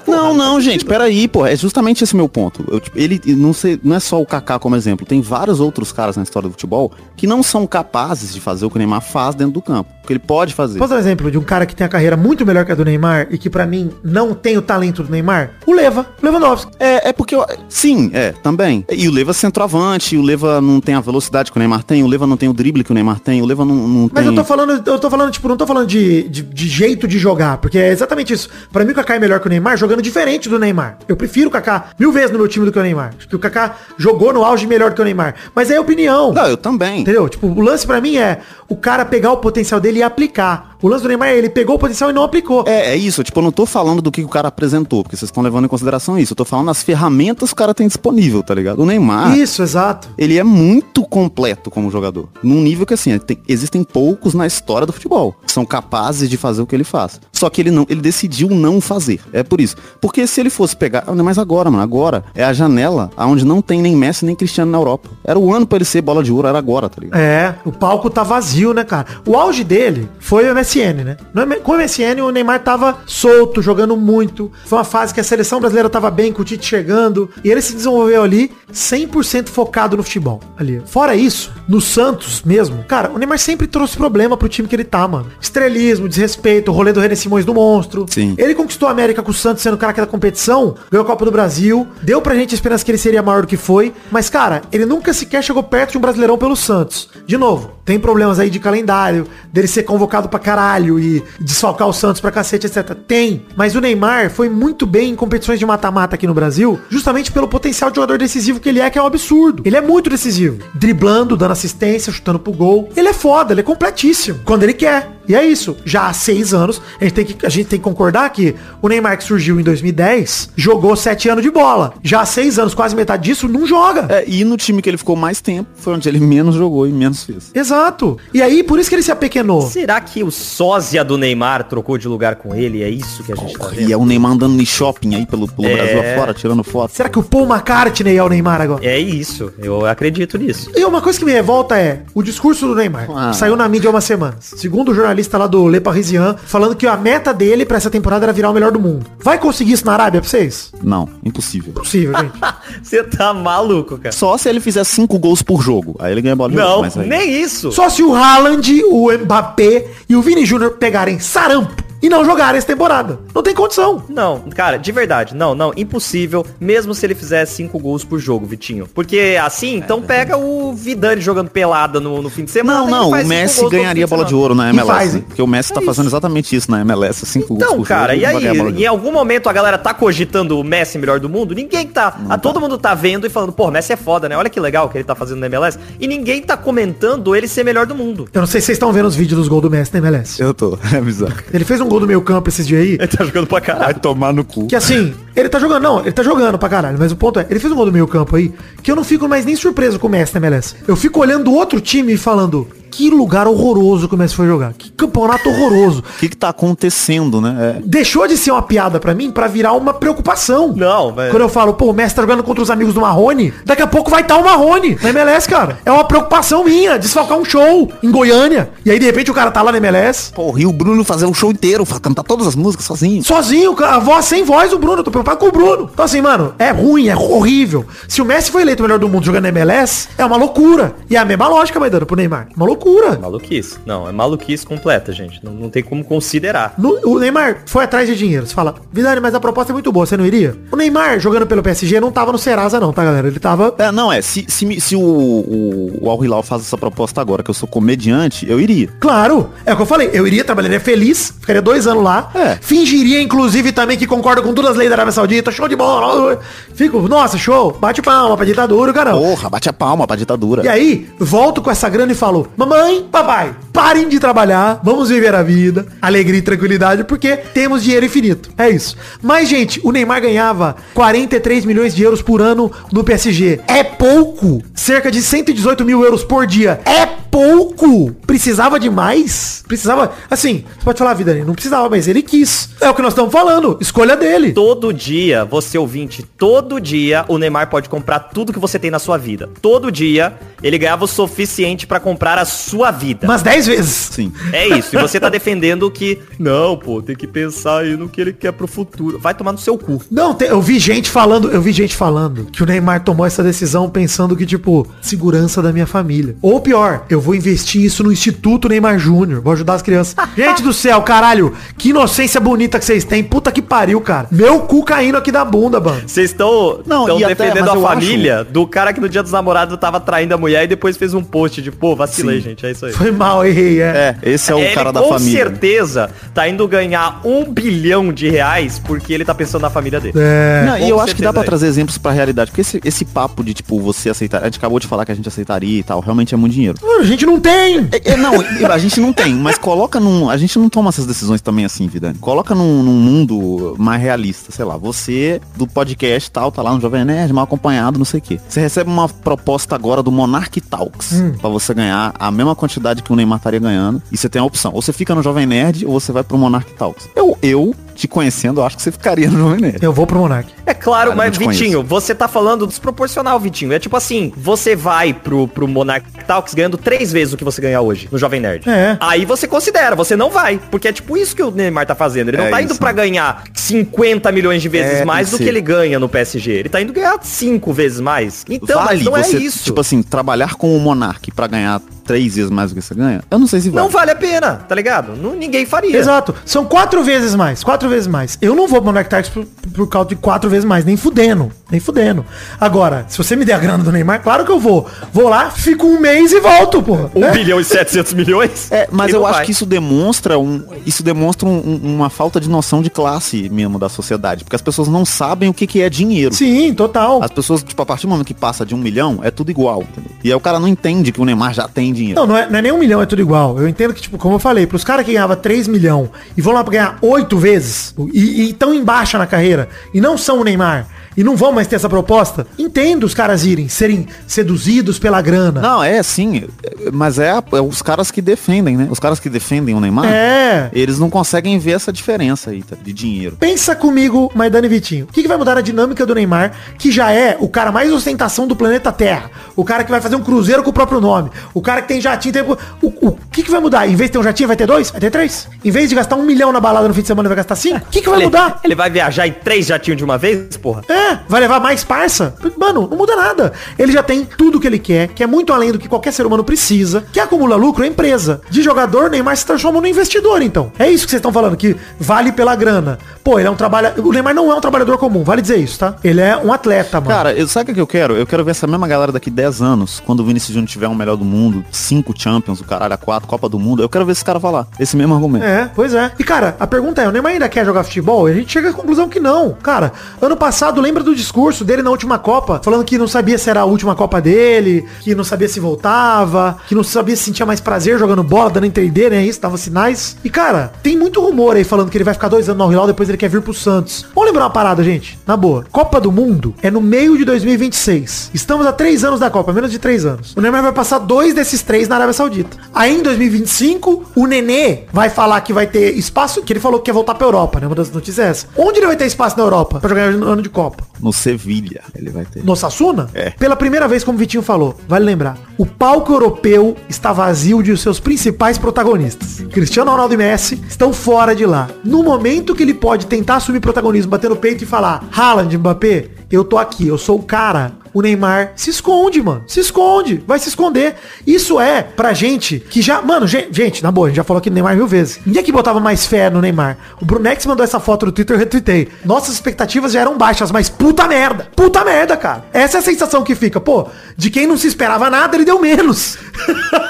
Não, não, gente, peraí, pô, é justamente esse meu ponto. Eu, tipo, ele não, sei, não é só o Kaká como exemplo, tem vários outros caras na história do futebol que não são capazes de fazer o que o Neymar faz dentro do campo, que ele pode fazer. Posso dar um exemplo de um cara que tem a carreira muito melhor que a do Neymar e que pra mim não tem o talento do Neymar? O Leva, o Lewandowski. É, é porque, eu- sim, é, também. E o Leva é centroavante, o Leva não tem a velocidade que o Neymar tem, o Leva não tem o drible que o Neymar tem, o Leva não, não Mas tem... eu tô falando, eu tô falando, tipo, não tô falando de, de, de jeito de jogar, porque é exatamente isso. Pra mim o Kaká é melhor que o Neymar jogando diferente do Neymar. Eu prefiro o Kaká mil vezes no meu time do que o Neymar. Acho que o Kaká jogou no auge melhor do que o Neymar. Mas é opinião. Não, eu também. Entendeu? Tipo, o lance pra mim é o cara pegar o potencial dele e aplicar. O lance do Neymar é ele pegou o potencial e não aplicou. É, é isso, tipo, eu não tô falando do que o cara apresentou, porque vocês estão levando em consideração isso. Eu tô falando das ferramentas que o cara tem disponível, tá ligado? O Neymar, Isso, exato. ele é muito completo como jogador. Num nível que, assim, tem- existem poucos na história do futebol que são capazes de fazer o que ele faz. Só que ele não, ele decidiu não fazer. É por isso. Porque se ele fosse pegar, ah, mas agora, mano, agora é a janela onde não tem nem Messi nem Cristiano na Europa. Era o ano pra ele ser bola de ouro, era agora, tá ligado? É, o palco tá vazio, né, cara? O auge dele foi o MSN, né? M- Com o MSN, o Neymar tava solto, jogando muito. Foi uma fase que a seleção brasileira tava bem, com o Tite chegando. E ele se desenvolveu ali 100% focado no futebol. Ali. Fora isso, no Santos mesmo, cara, o Neymar sempre trouxe problema pro time que ele tá, mano. Estrelismo, desrespeito, o rolê do René Simões do monstro. Sim. Ele conquistou a América com o Santos sendo craque da competição, ganhou a Copa do Brasil, deu pra gente a esperança que ele seria maior do que foi, mas cara, ele nunca sequer chegou perto de um Brasileirão pelo Santos. De novo, tem problemas aí de calendário, dele ser convocado pra caralho e desfalcar o Santos pra cacete, etc. Tem, mas o Neymar foi muito bem em competições de mata-mata aqui no Brasil, justamente pelo potencial de jogador decisivo que ele é, que é um absurdo. Ele é muito decisivo, driblando, dando assistência, chutando pro gol. Ele é foda, ele é completíssimo, quando ele quer. E é isso. Já há seis anos, a gente, tem que, a gente tem que concordar que o Neymar que surgiu em 2010 jogou sete anos de bola. Já há seis anos, quase metade disso, não joga. É, e no time que ele ficou mais tempo, foi onde ele menos jogou e menos fez. Exato. E aí, por isso que ele se apequenou. Será que o sósia do Neymar trocou de lugar com ele? É isso que a gente tá E vendo? é o Neymar andando no shopping aí pelo, pelo É. Brasil afora, tirando foto. Será que o Paul McCartney é o Neymar agora? É isso, eu acredito nisso. E uma coisa que me revolta é o discurso do Neymar. Ah. Saiu na mídia há umas semanas. Segundo o jornalista lá do Le Parisien, falando que a meta dele pra essa temporada era virar o melhor do mundo. Vai conseguir isso na Arábia pra vocês? Não, impossível. Possível, (laughs) gente. Você tá maluco, cara. Só se ele fizer cinco gols por jogo. Aí ele ganha bola de Não, mas aí- nem isso. Só se o Haaland, o Mbappé e o Vini Júnior pegarem sarampo e não jogarem essa temporada. Não tem condição. Não, cara, de verdade, não, não, impossível, mesmo se ele fizer cinco gols por jogo, Vitinho. Porque assim, então pega o Vidani jogando pelada no, no fim de semana. Não, e não, o Messi gols ganharia fim de bola de semana. ouro na E MLS. faz, né? Porque o Messi tá É fazendo isso. exatamente isso na MLS. Cinco gols Então, por cara, jogo, e aí, vai ganhar bola de em algum momento a galera tá cogitando o Messi melhor do mundo? Ninguém tá. a, todo mundo tá vendo e falando, pô, o Messi é foda, né? Olha que legal que ele tá fazendo na MLS. E ninguém tá comentando ele ser melhor do mundo. Eu não sei se vocês estão vendo os vídeos dos gols do Messi na MLS. Eu tô, (laughs) é bizarro. Ele fez um gol do meio campo esses dias aí. Ele tá jogando pra Vai caralho. tomar no cu. Que assim, ele tá jogando, não, ele tá jogando pra caralho, mas o ponto é, ele fez um gol do meio campo aí, que eu não fico mais nem surpreso com o Messi na MLS. Eu fico olhando o outro time e falando, que lugar horroroso que o Messi foi jogar. Que campeonato horroroso. O que que tá acontecendo, né? É. Deixou de ser uma piada pra mim pra virar uma preocupação. Não, velho. Quando eu falo, pô, o Messi tá jogando contra os amigos do Marrone, daqui a pouco vai estar o Marrone na MLS, cara. É uma preocupação minha, desfalcar um show em Goiânia. E aí, de repente, o cara tá lá na MLS. Porra, e o Bruno fazer o show inteiro, cantar todas as músicas sozinho. Sozinho, a voz sem voz do Bruno. Eu tô preocupado com o Bruno. Então assim, mano, é ruim, é horrível. Se o Messi foi eleito o melhor do mundo jogando na MLS, é uma loucura. E é a mesma lógica, Maidana, pro Neymar. Uma loucura. Maluquice. Não, é maluquice completa, gente. Não, não tem como considerar. No- o Neymar foi atrás de dinheiro. Você fala, Vidani, mas a proposta é muito boa, você não iria? O Neymar, jogando pelo PSG, não tava no Serasa não, tá, galera? Ele tava... É, não, é, se, se, se o, o, o Al Hilal faz essa proposta agora, que eu sou comediante, eu iria. Claro, é o que eu falei. Eu iria, trabalharia feliz, ficaria dois anos lá. É. Fingiria, inclusive, também que concordo com todas as leis da Arábia Saudita. Show de bola. Fico, nossa, show. Bate palma pra ditadura, caramba. Porra, bate a palma pra ditadura. E aí, volto com essa grana e falo, mamãe, papai, parem de trabalhar, vamos viver a vida, alegria e tranquilidade, porque temos dinheiro infinito. É isso. Mas, gente, o Neymar ganhava 43 milhões de euros por ano no PSG. É pouco. Cerca de 118 mil euros por dia. É pouco. Precisava de mais? Precisava. Assim, você pode falar, vida, não precisava, mas ele quis. É o que nós estamos falando. Escolha dele. Todo dia, você ouvinte, todo dia o Neymar pode comprar tudo que você tem na sua vida. Todo dia ele ganhava o suficiente pra comprar a sua vida. Mas 10 vezes. Sim. É isso. E você tá defendendo que. Não, pô, tem que pensar aí no que ele quer pro futuro. Vai tomar no seu cu. Não, te- eu vi gente falando, eu vi gente falando que o Neymar tomou essa decisão pensando que, tipo, segurança da minha família. Ou pior, eu vou investir isso no Instituto Neymar Júnior. Vou ajudar as crianças. (laughs) gente do céu, caralho, que inocência bonita que vocês têm. Puta que pariu, cara. Meu cu caindo aqui da bunda, mano. Vocês estão Não, estão até- defendendo mas a família do cara que no dia dos namorados tava traindo a mulher e depois fez um post de, pô, vacilei, Sim. gente. É isso aí. Foi mal, errei, é. É, esse é o Ele, cara da com família. certeza tá indo ganhar um bilhão de reais porque ele tá pensando na família dele. É. Não, e com eu acho que dá pra é. trazer exemplos pra realidade. Porque esse, esse papo de, tipo, você aceitar. A gente acabou de falar que a gente aceitaria e tal. Realmente é muito dinheiro. Mano, a gente não tem. É, é, não, a gente não tem, mas coloca num. A gente não toma essas decisões também assim, Vidani. Coloca num, num mundo mais realista, sei lá. Você do podcast tal, tá lá no Jovem Nerd, mal acompanhado, não sei o quê. Você recebe uma proposta agora do Monarch Talks pra você ganhar a mesma quantidade que o Neymar estaria ganhando. E você tem a opção. Ou você fica no Jovem Nerd ou você vai pro Monarch Talks. Eu, eu te conhecendo, eu acho que você ficaria no Jovem Nerd. Eu vou pro Monark. É claro, Cara, mas Vitinho, você tá falando desproporcional, Vitinho. É tipo assim, você vai pro, pro Monarch Talks ganhando três vezes o que você ganha hoje no Jovem Nerd. É. Aí você considera, você não vai. Porque é tipo isso que o Neymar tá fazendo. Ele não É tá indo isso. pra ganhar 50 milhões de vezes É, mais do que ele ganha no PSG. Ele tá indo ganhar cinco vezes mais. Então, vale mas não você, é isso. tipo assim, trabalhar com o Monark pra ganhar três vezes mais do que você ganha? Eu não sei se vale. Não vale a pena, tá ligado? Não, ninguém faria. Exato. São quatro vezes mais. Quatro vezes mais. Eu não vou pro Monark Talks por, por causa de quatro vezes mais. Nem fudendo. Nem fudendo. Agora, se você me der a grana do Neymar, claro que eu vou. Vou lá, fico um mês e volto, pô. 1 É. bilhão e 700 milhões? É, mas eu acho vai? que isso demonstra um, isso demonstra um- um- uma falta de noção de classe mesmo da sociedade, porque as pessoas não sabem o que, que é dinheiro. Sim, total. As pessoas, tipo, a partir do momento que passa de um milhão, é tudo igual, entendeu? E aí o cara não entende que o Neymar já tem Não, não é, não é nem um milhão, é tudo igual. Eu entendo que, tipo, como eu falei, pros caras que ganhavam 3 milhão e vão lá pra ganhar 8 vezes e estão em baixa na carreira e não são o Neymar e não vão mais ter essa proposta, entendo os caras irem, serem seduzidos pela grana. Não, é sim, é- mas é, a- é os caras que defendem, né? Os caras que defendem o Neymar, É. eles não conseguem ver essa diferença aí, tá? De dinheiro. Pensa comigo, Maidana e Vitinho. O que, que vai mudar na dinâmica do Neymar, que já é o cara mais ostentação do planeta Terra? O cara que vai fazer um cruzeiro com o próprio nome. O cara que tem jatinho. Tem... O, o que, que vai mudar? Em vez de ter um jatinho, vai ter dois? Vai ter três? Em vez de gastar um milhão na balada no fim de semana, ele vai gastar cinco? O que, que vai ele, mudar? Ele vai viajar em três jatinhos de uma vez, porra? É, vai levar mais parça? Mano, não muda nada. Ele já tem tudo que ele quer, que é muito além do que qualquer ser humano precisa. Que acumula lucro é empresa. De jogador, Neymar se transforma no investidor, então. É isso que vocês estão falando, que vale pela grana. Pô, ele é um trabalhador. O Neymar não é um trabalhador comum, vale dizer isso, tá? Ele é um atleta, mano. Cara, eu, sabe o que eu quero? Eu quero ver essa mesma galera daqui 10 anos, quando o Vinicius Júnior tiver um melhor do mundo, cinco Champions, o caralho, a quatro, Copa do Mundo, eu quero ver esse cara falar. Esse mesmo argumento. É, pois é. E cara, a pergunta é, o Neymar ainda quer jogar futebol? E a gente chega à conclusão que não. Cara, ano passado, lembra do discurso dele na última Copa, falando que não sabia se era a última Copa dele, que não sabia se voltava, que não sabia se sentia mais prazer jogando bola, dando entender, né? Isso, dava sinais. E cara, tem muito rumor aí falando que ele vai ficar dois anos no Hilal, depois ele quer vir pro Santos. Vamos lembrar uma parada, gente? Na boa. Copa do Mundo é no meio de 2026. Estamos a três anos da Copa, menos de três anos. O Neymar vai passar dois desses três na Arábia Saudita. Aí em 2025, o Nenê vai falar que vai ter espaço, que ele falou que quer voltar pra Europa, né? Uma das notícias é essa. Onde ele vai ter espaço na Europa pra jogar no ano de Copa? No Sevilha, ele vai ter. No Sassuna? É. Pela primeira vez, como o Vitinho falou, vale lembrar, o palco europeu está vazio de seus principais protagonistas. Cristiano Ronaldo e Messi estão fora de lá. No momento que ele pode tentar assumir protagonismo, bater no peito e falar, Haaland, Mbappé, eu tô aqui, eu sou o cara. O Neymar se esconde, mano. Se esconde. Vai se esconder. Isso é pra gente que já... Mano, gente, gente na boa, a gente já falou aqui do Neymar mil vezes. Ninguém que botava mais fé no Neymar. O Brunex mandou essa foto no Twitter, eu retuitei. Nossas expectativas já eram baixas, mas puta merda. Puta merda, cara. Essa é a sensação que fica. Pô, de quem não se esperava nada, ele deu menos.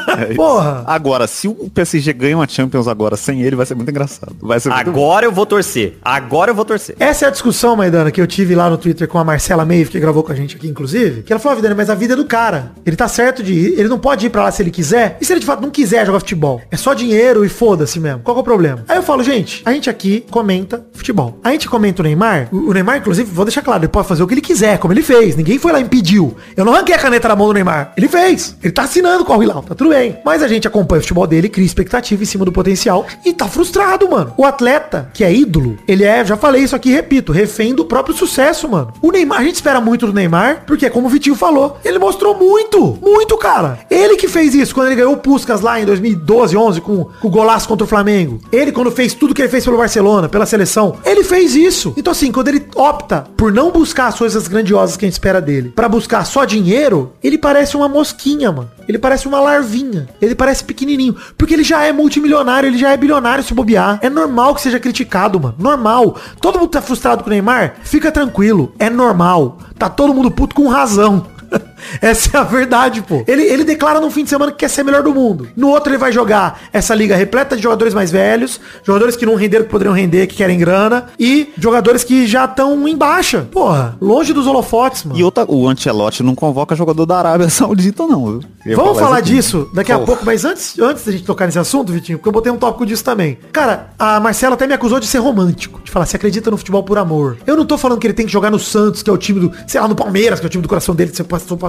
É. Porra. Agora, se o PSG ganha uma Champions agora sem ele, vai ser muito engraçado. Vai ser muito Agora eu vou torcer. Agora eu vou torcer. Essa é a discussão, Maidana, que eu tive lá no Twitter com a Marcela Meive, que gravou com a gente aqui, inclusive. Que ela falou, Vidana, mas a vida é do cara. Ele tá certo de ir, ele não pode ir pra lá se ele quiser. E se ele de fato não quiser jogar futebol? É só dinheiro e foda-se mesmo. Qual é o problema? Aí eu falo, gente, a gente aqui comenta futebol. A gente comenta o Neymar. O o Neymar, inclusive, vou deixar claro, ele pode fazer o que ele quiser, como ele fez. Ninguém foi lá e impediu. Eu não arranquei a caneta na mão do Neymar. Ele fez. Ele tá assinando com Al Hilal, tá tudo bem. Mas a gente acompanha o futebol dele, cria expectativa em cima do potencial e tá frustrado, mano. O atleta, que é ídolo, ele é, já falei isso aqui, repito, refém do próprio sucesso, mano. O Neymar, a gente espera muito do Neymar, porque como o Vitinho falou, ele mostrou muito, muito, cara. Ele que fez isso quando ele ganhou o Puskas lá em 2012, 11, com, com o golaço contra o Flamengo. Ele quando fez tudo que ele fez pelo Barcelona, pela seleção, ele fez isso. Então assim, quando ele opta por não buscar as coisas grandiosas que a gente espera dele, para buscar só dinheiro, ele parece uma mosquinha, mano. Ele parece uma larvinha. Ele parece pequenininho. Porque ele já é multimilionário, ele já é bilionário se bobear. É normal que seja criticado, mano. Normal. Todo mundo tá frustrado com o Neymar? Fica tranquilo. É normal. Tá todo mundo puto com razão. Essa é a verdade, pô. Ele, ele declara no fim de semana que quer ser melhor do mundo. No outro ele vai jogar essa liga repleta de jogadores mais velhos, jogadores que não renderam que poderiam render, que querem grana, e jogadores que já estão em baixa. Porra, longe dos holofotes, mano. E outra, o Ancelotti não convoca jogador da Arábia (laughs) Saudita, não. Viu? Vamos falar, falar disso daqui Porra. a pouco, mas antes, antes da gente tocar nesse assunto, Vitinho, porque eu botei um tópico disso também. Cara, a Marcela até me acusou de ser romântico, de falar, se acredita no futebol por amor. Eu não tô falando que ele tem que jogar no Santos, que é o time do, sei lá, no Palmeiras, que é o time do coração dele,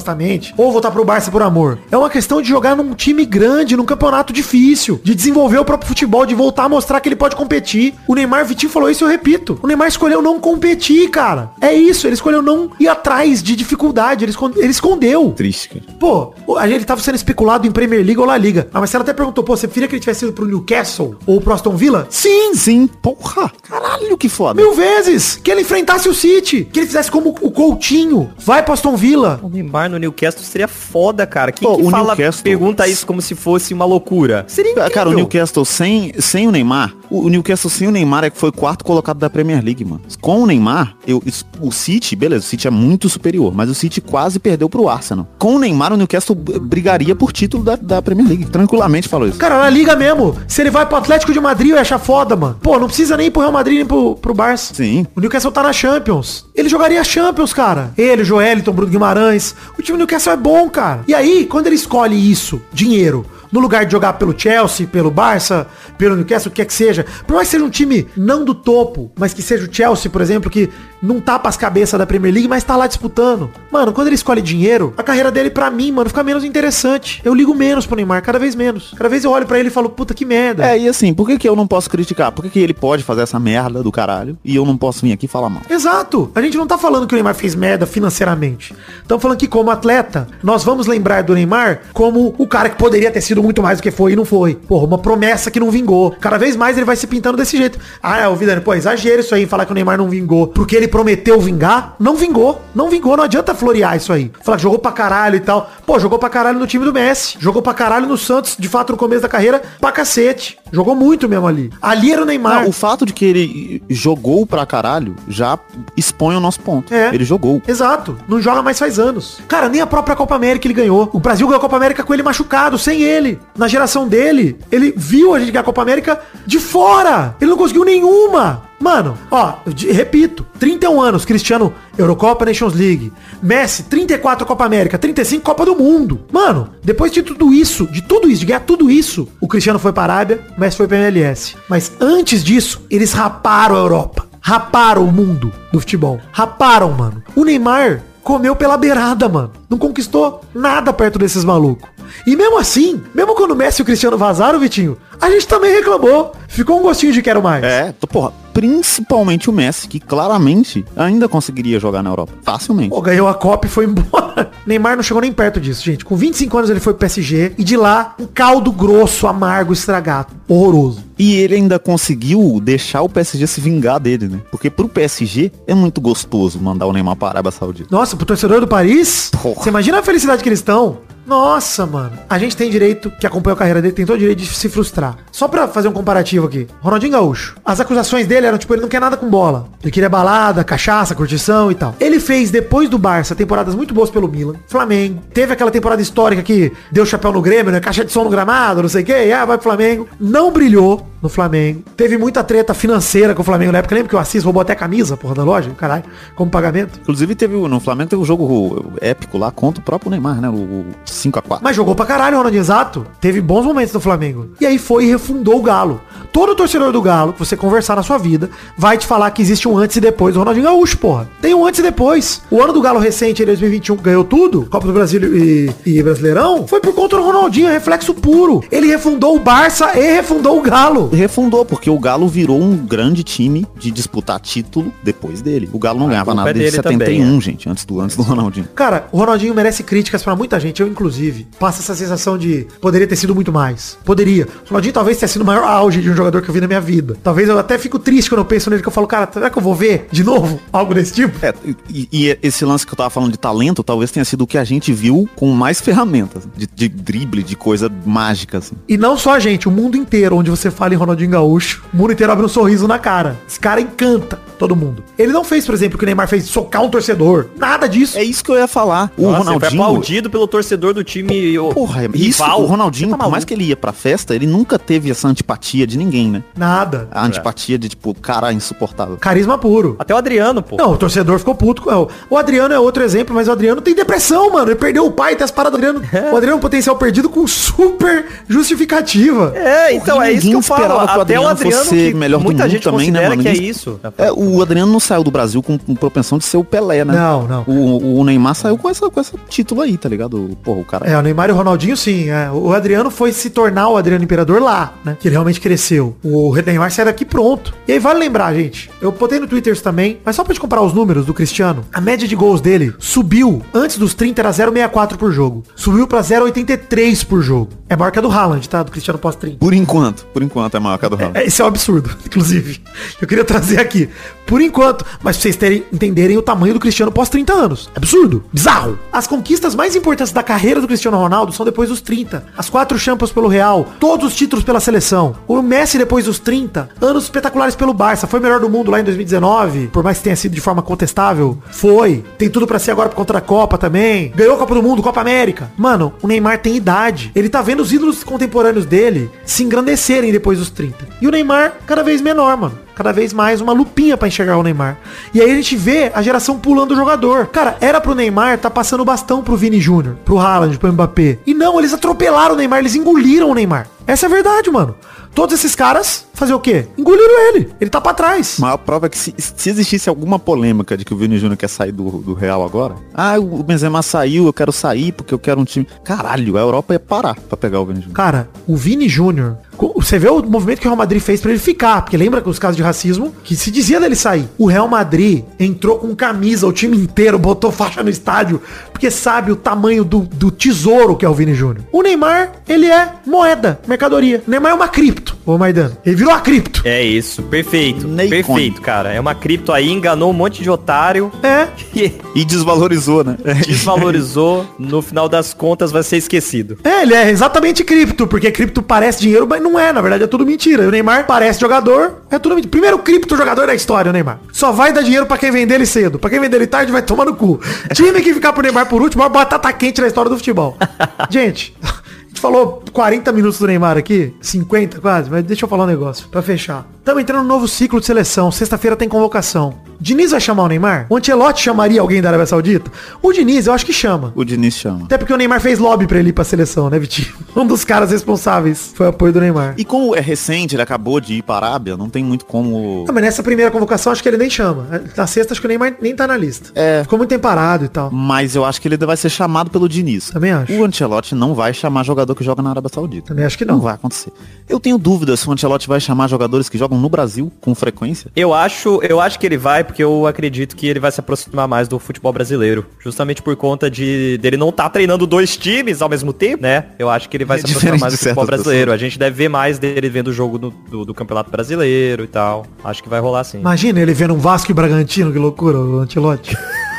supostamente, ou voltar pro Barça por amor. É uma questão de jogar num time grande, num campeonato difícil, de desenvolver o próprio futebol, de voltar a mostrar que ele pode competir. O Neymar Vitinho falou isso, eu repito. O Neymar escolheu não competir, cara. É isso, ele escolheu não ir atrás de dificuldade, ele, esconde, ele escondeu. Triste, cara. Pô, a gente tava sendo especulado em Premier League ou La Liga. A Marcela até perguntou, pô, você preferia que ele tivesse ido pro Newcastle ou pro Aston Villa? Sim, sim. Porra, caralho, que foda. Mil vezes. Que ele enfrentasse o City. Que ele fizesse como o Coutinho. Vai pro Aston Villa. O Neymar no Newcastle seria foda, cara. Quem Pô, que fala, Newcastle... pergunta isso como se fosse uma loucura? Seria incrível. Cara, o Newcastle sem, sem o Neymar, o, Newcastle sem o Neymar é que foi quarto colocado da Premier League, mano. Com o Neymar, eu, o City, beleza, o City é muito superior, mas o City quase perdeu pro Arsenal. Com o Neymar, o Newcastle brigaria por título da, da Premier League. Tranquilamente falou isso. Cara, na liga mesmo. Se ele vai pro Atlético de Madrid, eu ia achar foda, mano. Pô, não precisa nem ir pro Real Madrid nem pro, pro Barça. Sim. O Newcastle tá na Champions. Ele jogaria Champions, cara. Ele, o Joeliton, Bruno Guimarães. O time do Newcastle é bom, cara. E aí, quando ele escolhe isso, dinheiro, no lugar de jogar pelo Chelsea, pelo Barça, pelo Newcastle, o que é que seja. Por mais que seja um time não do topo, mas que seja o Chelsea, por exemplo, que não tapa as cabeças da Premier League, mas tá lá disputando. Mano, quando ele escolhe dinheiro, a carreira dele pra mim, mano, fica menos interessante. Eu ligo menos pro Neymar, cada vez menos. Cada vez eu olho para ele e falo, puta que merda. É, e assim, por que, que eu não posso criticar? Por que, que ele pode fazer essa merda do caralho e eu não posso vir aqui falar mal? Exato. A gente não tá falando que o Neymar fez merda financeiramente. Estamos falando que como atleta, nós vamos lembrar do Neymar como o cara que poderia ter sido muito mais do que foi e não foi. Porra, uma promessa que não vingou. Cada vez mais ele vai se pintando desse jeito. Ah, é, o Vidani, pô, exagero isso aí, falar que o Neymar não vingou. Porque ele prometeu vingar, não vingou. Não vingou, não adianta florear isso aí. Falar que jogou pra caralho e tal. Pô, jogou pra caralho no time do Messi. Jogou pra caralho no Santos, de fato, no começo da carreira, pra cacete. Jogou muito mesmo ali. Ali era o Neymar. Não, o fato de que ele jogou pra caralho já expõe o nosso ponto. É. Ele jogou. Exato. Não joga mais faz anos. Cara, nem a própria Copa América ele ganhou. O Brasil ganhou a Copa América com ele machucado, sem ele. Na geração dele, ele viu a gente ganhar a Copa América de fora. Ele não conseguiu nenhuma. Mano, ó, repito, 31 anos, Cristiano, Eurocopa Nations League. Messi, 34 Copa América, 35 Copa do Mundo. Mano, depois de tudo isso, de tudo isso, de ganhar tudo isso, o Cristiano foi para Arábia, o Messi foi para MLS. Mas antes disso, eles raparam a Europa. Raparam o mundo do futebol. Raparam, mano. O Neymar comeu pela beirada, mano. Não conquistou nada perto desses malucos. E mesmo assim, mesmo quando o Messi e o Cristiano vazaram, Vitinho, a gente também reclamou. Ficou um gostinho de quero mais. É, porra, principalmente o Messi, que claramente ainda conseguiria jogar na Europa. Facilmente. Pô, ganhou a Copa e foi embora. (laughs) Neymar não chegou nem perto disso, gente. Com 25 anos ele foi pro PSG e de lá um caldo grosso, amargo, estragado. Horroroso. E ele ainda conseguiu deixar o PSG se vingar dele, né? Porque pro PSG é muito gostoso mandar o Neymar para a Arábia Saudita. Nossa, pro torcedor do Paris? Porra. Você imagina a felicidade que eles estão? Nossa, mano. A gente tem direito, que acompanha a carreira dele, tem todo o direito de se frustrar. Só pra fazer um comparativo aqui. Ronaldinho Gaúcho. As acusações dele eram, tipo, ele não quer nada com bola. Ele queria balada, cachaça, curtição e tal. Ele fez, depois do Barça, temporadas muito boas pelo Milan, Flamengo. Teve aquela temporada histórica que deu chapéu no Grêmio, né? Caixa de som no gramado, não sei o quê. Ah, vai pro Flamengo. Não brilhou no Flamengo. Teve muita treta financeira com o Flamengo na época. Lembra que o Assis roubou até a camisa, porra, da loja? Caralho, como pagamento. Inclusive, teve no Flamengo teve um jogo épico lá contra o próprio Neymar, né? O, o 5x4. Mas jogou pra caralho, Ronaldinho, exato. Teve bons momentos no Flamengo. E aí foi e refundou o Galo. Todo torcedor do Galo, que você conversar na sua vida, vai te falar que existe um antes e depois do Ronaldinho Gaúcho, porra. Tem um antes e depois. O ano do Galo recente, em 2021, que ganhou tudo, Copa do Brasil e, e Brasileirão, foi por conta do Ronaldinho, reflexo puro. Ele refundou o Barça e refundou o Galo. Refundou, porque o Galo virou um grande time de disputar título depois dele. O Galo não ganhava culpa nada é desde dele 71, também, gente, antes do, antes do Ronaldinho. Cara, o Ronaldinho merece críticas pra muita gente, eu inclusive. Passa essa sensação de poderia ter sido muito mais. Poderia. O Ronaldinho talvez tenha sido o maior auge de um jogador que eu vi na minha vida. Talvez eu até fico triste quando eu penso nele, que eu falo, cara, será que eu vou ver de novo algo desse tipo? É, e, e esse lance que eu tava falando de talento, talvez tenha sido o que a gente viu com mais ferramentas, de, de drible, de coisa mágica, assim. E não só a gente, o mundo inteiro, onde você fala em Ronaldinho Gaúcho, o mundo inteiro abre um sorriso na cara. Esse cara encanta todo mundo. Ele não fez, por exemplo, o que o Neymar fez, socar um torcedor. Nada disso. É isso que eu ia falar. O Nossa, ele foi Ronaldinho. aplaudido pelo torcedor do time o- Porra, rival. isso, o Ronaldinho, tá por mais que ele ia pra festa, ele nunca teve essa antipatia de ninguém, né? Nada. A antipatia de, tipo, cara insuportável. Carisma puro. Até o Adriano, pô. Não, o torcedor ficou puto com o Adriano é outro exemplo, mas o Adriano tem depressão, mano. Ele perdeu o pai, tem as paradas do Adriano. (laughs) O Adriano é um potencial perdido com super justificativa. É, então é isso que eu falo. que o Até o Adriano Adriano, fosse que melhor do muita mundo gente também, né, considera mano? que é isso. É, o Adriano não saiu do Brasil com, propensão de ser o Pelé, né? Não, não. O, o Neymar saiu com essa, com essa título aí, tá ligado? Porra, o cara. É, o Neymar e o Ronaldinho, sim. é. O Adriano foi se tornar o Adriano Imperador lá, né? Que ele realmente cresceu. O Neymar saiu daqui pronto. E aí vale lembrar, gente. Eu botei no Twitter isso também, mas só pra te comparar os números do Cristiano, a média de gols dele subiu. Antes dos 30 era 0,64 por jogo. Subiu pra 0,83 por jogo. É maior que a do Haaland, tá? Do Cristiano pós-30. Por enquanto, por enquanto é maior que a do Ronaldo. É, Esse é um absurdo, (laughs) inclusive. Eu queria trazer aqui. Por enquanto, mas pra vocês terem, entenderem o tamanho do Cristiano pós 30 anos. Absurdo. Bizarro. As conquistas mais importantes da carreira do Cristiano Ronaldo são depois dos 30. As quatro Champions pelo Real, todos os títulos pela seleção. O Messi depois dos 30, anos espetaculares pelo Barça. Foi melhor do mundo lá em 2019, por mais que tenha sido de forma contestável. Foi. Tem tudo pra ser agora por conta da Copa também. Ganhou a Copa do Mundo, Copa América. Mano, o Neymar tem idade. Ele tá vendo os ídolos contemporâneos dele se engrandecerem depois dos 30. E o Neymar cada vez menor, mano. Cada vez mais uma lupinha pra enxergar o Neymar. E aí a gente vê a geração pulando o jogador. Cara, era pro Neymar tá passando o bastão pro Vini Júnior, pro Haaland, pro Mbappé. E não, eles atropelaram o Neymar, eles engoliram o Neymar. Essa é a verdade, mano. Todos esses caras fazer o quê? Engoliram ele. Ele tá pra trás. A maior prova é que se, se existisse alguma polêmica de que o Vini Júnior quer sair do, do Real agora, ah, o Benzema saiu, eu quero sair porque eu quero um time. Caralho, a Europa ia parar pra pegar o Vini Júnior. Cara, o Vini Júnior, você vê o movimento que o Real Madrid fez pra ele ficar, porque lembra que os casos de racismo, que se dizia dele sair. O Real Madrid entrou com camisa, o time inteiro botou faixa no estádio, porque sabe o tamanho do, do tesouro que é o Vini Júnior. O Neymar, ele é moeda, mercadoria. O Neymar é uma cripto, ô Maidano. Ele virou a cripto. É isso, perfeito. Neycoin. Perfeito, cara. É uma cripto aí, enganou um monte de otário. É. E E desvalorizou, né? (laughs) desvalorizou. No final das contas vai ser esquecido. É, ele é exatamente cripto, porque cripto parece dinheiro, mas não é, na verdade é tudo mentira. E o Neymar parece jogador, é tudo mentira. Primeiro cripto jogador da história, o Neymar. Só vai dar dinheiro pra quem vender ele cedo. Pra quem vender ele tarde vai tomar no cu. Time que ficar pro Neymar por último, é uma batata quente na história do futebol. (laughs) Gente, a gente falou 40 minutos do Neymar aqui, 50 quase, mas deixa eu falar um negócio pra fechar. Estamos entrando no novo ciclo de seleção. Sexta-feira tem convocação. Diniz vai chamar o Neymar? O Ancelotti chamaria alguém da Arábia Saudita? O Diniz, eu acho que chama. O Diniz chama. Até porque o Neymar fez lobby pra ele ir pra seleção, né, Vitinho? (laughs) Um dos caras responsáveis foi o apoio do Neymar. E como é recente, ele acabou de ir pra Arábia, não tem muito como. Não, mas nessa primeira convocação acho que ele nem chama. Na sexta acho que o Neymar nem tá na lista. É. Ficou muito tempo parado e tal. Mas eu acho que ele vai ser chamado pelo Diniz. Também acho. O Ancelotti não vai chamar jogador que joga na Arábia Saudita. Também acho que Não não. vai acontecer. Eu tenho dúvidas se o Ancelotti vai chamar jogadores que jogam no Brasil com frequência. Eu acho, eu acho que ele vai, porque eu acredito que ele vai se aproximar mais do futebol brasileiro. Justamente por conta de dele não estar treinando dois times ao mesmo tempo, né? Eu acho que ele vai É se aproximar mais do futebol brasileiro. A gente deve ver mais dele vendo o jogo do, do, do Campeonato Brasileiro e tal. Acho que vai rolar sim. Imagina ele vendo um Vasco e Bragantino, que loucura, o Antilote. (laughs)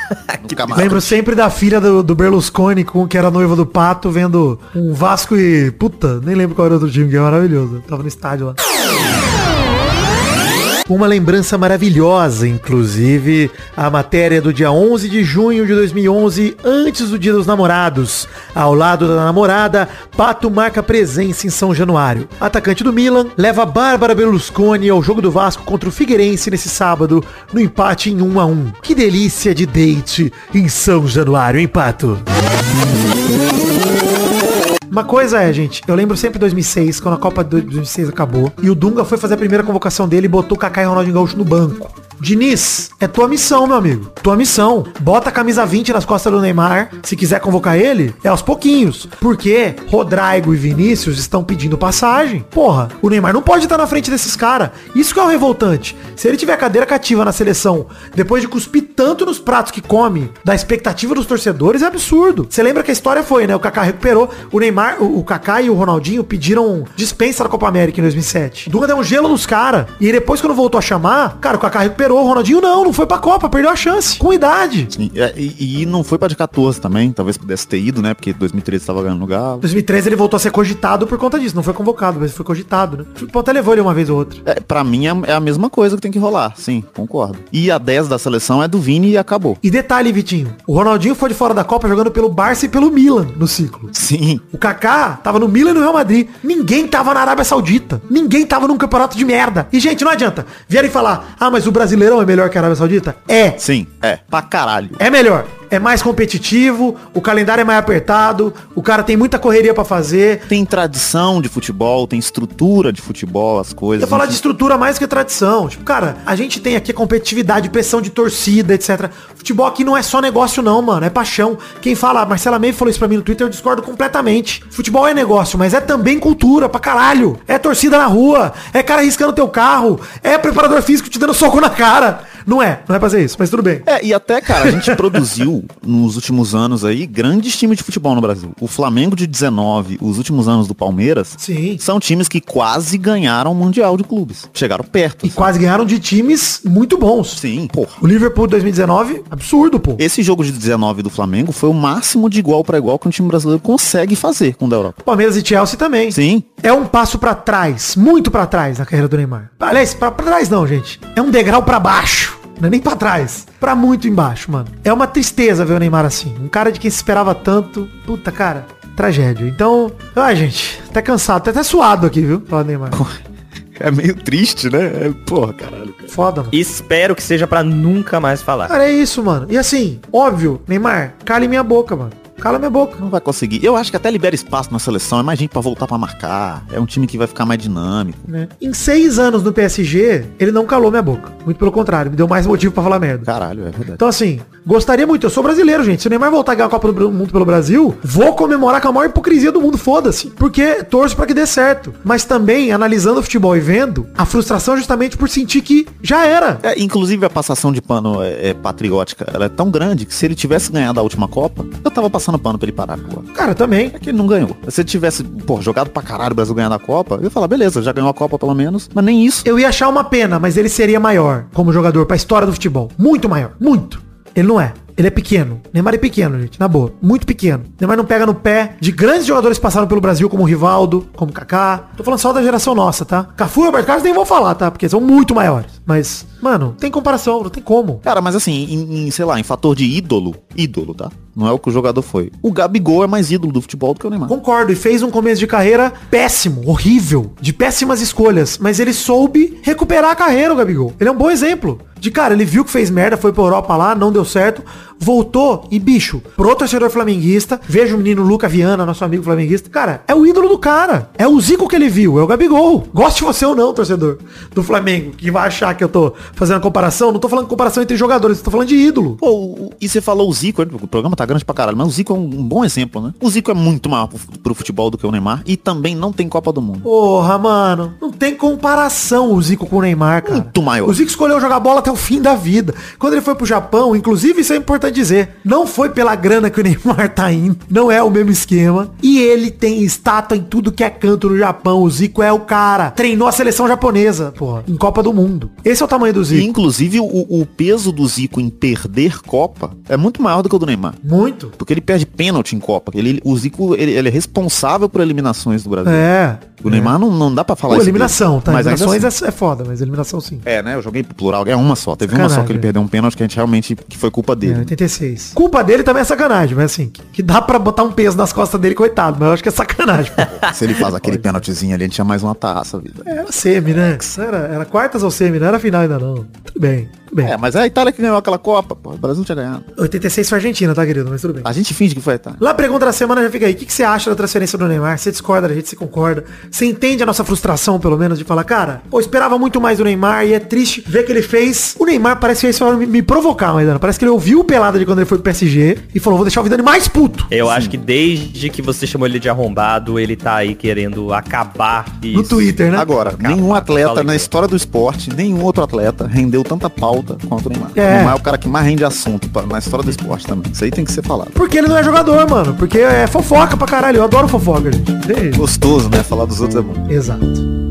Lembro sempre da filha do, do Berlusconi, com que era noiva do Pato, vendo um Vasco e... Puta, nem lembro qual era o outro time, que é maravilhoso. Tava no estádio lá. Uma lembrança maravilhosa, inclusive, a matéria do dia 11 de junho de 2011, antes do Dia dos Namorados. Ao lado da namorada, Pato marca presença em São Januário. Atacante do Milan leva Bárbara Berlusconi ao jogo do Vasco contra o Figueirense nesse sábado, no empate em 1 a 1. Que delícia de date em São Januário, hein, Pato? Uma coisa é, gente, eu lembro sempre de 2006, quando a Copa de 2006 acabou, e o Dunga foi fazer a primeira convocação dele e botou Kaká e Ronaldinho Gaúcho no banco. Diniz, é tua missão, meu amigo. Tua missão. Bota a camisa 20 nas costas do Neymar. Se quiser convocar ele, é aos pouquinhos. Porque Rodrigo e Vinícius estão pedindo passagem. Porra, o Neymar não pode estar na frente desses caras. Isso que é o revoltante. Se ele tiver cadeira cativa na seleção, depois de cuspir tanto nos pratos que come, da expectativa dos torcedores, é absurdo. Você lembra que a história foi, né? O Kaká recuperou. O Neymar, o, o Kaká e o Ronaldinho pediram dispensa da Copa América em 2007. Dunga deu um gelo nos caras. E depois, quando voltou a chamar, cara, o Kaká recuperou. O Ronaldinho não, não foi pra Copa, perdeu a chance. Com idade. Sim, é, e, e não foi pra de 14 também, talvez pudesse ter ido, né? Porque 2013 tava ganhando no Galo. 2013 ele voltou a ser cogitado por conta disso. Não foi convocado, mas foi cogitado, né? O futebol até levou ele uma vez ou outra. É, pra mim é, é a mesma coisa que tem que rolar, sim, concordo. E a 10 da seleção é do Vini e acabou. E detalhe, Vitinho. O Ronaldinho foi de fora da Copa jogando pelo Barça e pelo Milan no ciclo. Sim. O Kaká tava no Milan e no Real Madrid. Ninguém tava na Arábia Saudita. Ninguém tava num campeonato de merda. E, gente, não adianta. Vierem falar, ah, mas o Brasileirão é melhor que a Arábia Saudita? É. Sim, é. Pra caralho. É melhor. É mais competitivo, o calendário é mais apertado, o cara tem muita correria pra fazer. Tem tradição de futebol, tem estrutura de futebol, as coisas. Eu falar de estrutura mais que tradição. Tipo, cara, a gente tem aqui a competitividade, pressão de torcida, etc. Futebol aqui não é só negócio não, mano, é paixão. Quem fala, Marcela May falou isso pra mim no Twitter, eu discordo completamente. Futebol é negócio, mas é também cultura pra caralho. É torcida na rua, é cara riscando teu carro, é preparador físico te dando soco na cara. Não é, não é pra fazer isso, mas tudo bem. É, e até, cara, a gente (laughs) produziu nos últimos anos aí grandes times de futebol no Brasil. O Flamengo de 19, os últimos anos do Palmeiras, Sim. são times que quase ganharam o Mundial de Clubes. Chegaram perto. E assim. quase ganharam de times muito bons. Sim. O Liverpool 2019, absurdo, pô. Esse jogo de 19 do Flamengo foi o máximo de igual pra igual que um time brasileiro consegue fazer com o da Europa. Palmeiras e Chelsea também. Sim. É um passo pra trás, muito pra trás na carreira do Neymar. Aliás, pra trás não, gente. É um degrau pra baixo. Não é nem pra trás. Pra muito embaixo, mano. É uma tristeza ver o Neymar assim. Um cara de quem se esperava tanto. Puta, cara. Tragédia. Então, ai, gente, até cansado, até, até suado aqui, viu? Falar Neymar. É meio triste, né? É, porra, caralho. Cara. Foda, mano. Espero que seja pra nunca mais falar. Cara, é isso, mano. E assim, óbvio, Neymar, cale minha boca, mano. Cala minha boca. Não vai conseguir. Eu acho que até libera espaço na seleção. É mais gente pra voltar pra marcar. É um time que vai ficar mais dinâmico. né? Em seis anos no PSG, ele não calou minha boca. Muito pelo contrário, me deu mais motivo pra falar merda. Caralho, é verdade. Então assim, gostaria muito, eu sou brasileiro, gente. Se o Neymar voltar a ganhar a Copa do Mundo pelo Brasil, vou comemorar com a maior hipocrisia do mundo, foda-se. Porque torço pra que dê certo. Mas também, analisando o futebol e vendo, a frustração é justamente por sentir que já era. É, inclusive a passação de pano é, é patriótica, ela é tão grande que se ele tivesse ganhado a última Copa, eu tava passando pano pra ele parar agora. Cara, também. É que ele não ganhou. Se ele tivesse, pô, jogado pra caralho o Brasil ganhando a Copa, eu ia falar, beleza, já ganhou a Copa pelo menos, mas nem isso. Eu ia achar uma pena, mas ele seria maior como jogador pra história do futebol. Muito maior. Muito. Ele não é. Ele é pequeno. Neymar é pequeno, gente. Na boa. Muito pequeno. Neymar não pega no pé de grandes jogadores que passaram pelo Brasil, como o Rivaldo, como o Kaká. Tô falando só da geração nossa, tá? Cafu e Roberto Carlos nem vou falar, tá? Porque são muito maiores. Mas, mano, tem comparação, não tem como. Cara, mas assim, em, em, sei lá, em fator de ídolo, ídolo, tá? Não é o que o jogador foi. O Gabigol é mais ídolo do futebol do que o Neymar. Concordo, e fez um começo de carreira péssimo, horrível, de péssimas escolhas, mas ele soube recuperar a carreira, o Gabigol. Ele é um bom exemplo. De cara, ele viu que fez merda, foi pra Europa lá, não deu certo, voltou e, bicho, pro torcedor flamenguista, veja o menino Luca Viana, nosso amigo flamenguista, cara, é o ídolo do cara. É o Zico que ele viu, é o Gabigol. Goste você ou não, torcedor do Flamengo, que vai achar que eu tô fazendo a comparação, não tô falando comparação entre jogadores, tô falando de ídolo. Pô, o- e você falou o Zico, o programa tá grande pra caralho, mas o Zico é um, um bom exemplo, né? O Zico é muito maior pro, pro futebol do que o Neymar e também não tem Copa do Mundo. Porra, mano, não tem comparação o Zico com o Neymar, cara. Muito maior. O Zico escolheu jogar bola até o fim da vida. Quando ele foi pro Japão, inclusive isso é importante dizer, não foi pela grana que o (laughs) Neymar tá indo, não é o mesmo esquema. E ele tem estátua em tudo que é canto no Japão. O Zico é o cara. Treinou a seleção japonesa, porra, em Copa do Mundo. Esse é o tamanho do E, Zico. inclusive, o, o peso do Zico em perder Copa é muito maior do que o do Neymar. Muito. Porque ele perde pênalti em Copa. Ele, o Zico, ele, ele é responsável por eliminações do Brasil. É. O Neymar não, não dá pra falar Pô, isso. eliminação, dele. tá? Mas Eliminações assim- é, é foda, mas eliminação sim. É, né? Eu joguei pro plural, é uma só. Teve uma Sacanagem, só que ele é. perdeu um pênalti que a gente realmente que foi culpa É, dele. 86. Culpa dele também é sacanagem, mas assim, que, que dá pra botar um peso nas costas dele, coitado, mas eu acho que é sacanagem. (laughs) Se ele faz aquele pênaltizinho ali, ele tinha mais uma taça, vida. Era semi, né? Era, era quartas ou semi, não era final ainda não. Tudo bem, tudo bem. É, mas é a Itália que ganhou aquela Copa, pô. O Brasil tinha ganhado. 86 foi Argentina, tá, querido? Mas tudo bem. A gente finge que foi a Itália. Lá a pergunta da semana já fica aí. O que, que você acha da transferência do Neymar? Você discorda da gente? Você concorda? Você entende a nossa frustração, pelo menos, de falar, cara, pô, eu esperava muito mais do Neymar e é triste ver que ele fez. O Neymar parece que fez isso me, me provocar, Maidana. Parece que ele ouviu o pelada de quando ele foi pro PSG e falou, vou deixar o Vidani mais puto. Eu acho que desde que você chamou ele de arrombado, ele tá aí querendo acabar isso. No Twitter, né? Agora, nenhum atleta na história do esporte, nenhum outro atleta rendeu tanta pauta quanto o Neymar. É. O Neymar é o cara que mais rende assunto pra- na história do esporte também. Isso aí tem que ser falado. Porque ele não é jogador, mano. Porque é fofoca pra caralho. Eu adoro fofoca, gente. Jeito. Gostoso, né? Falar dos outros é bom. Exato.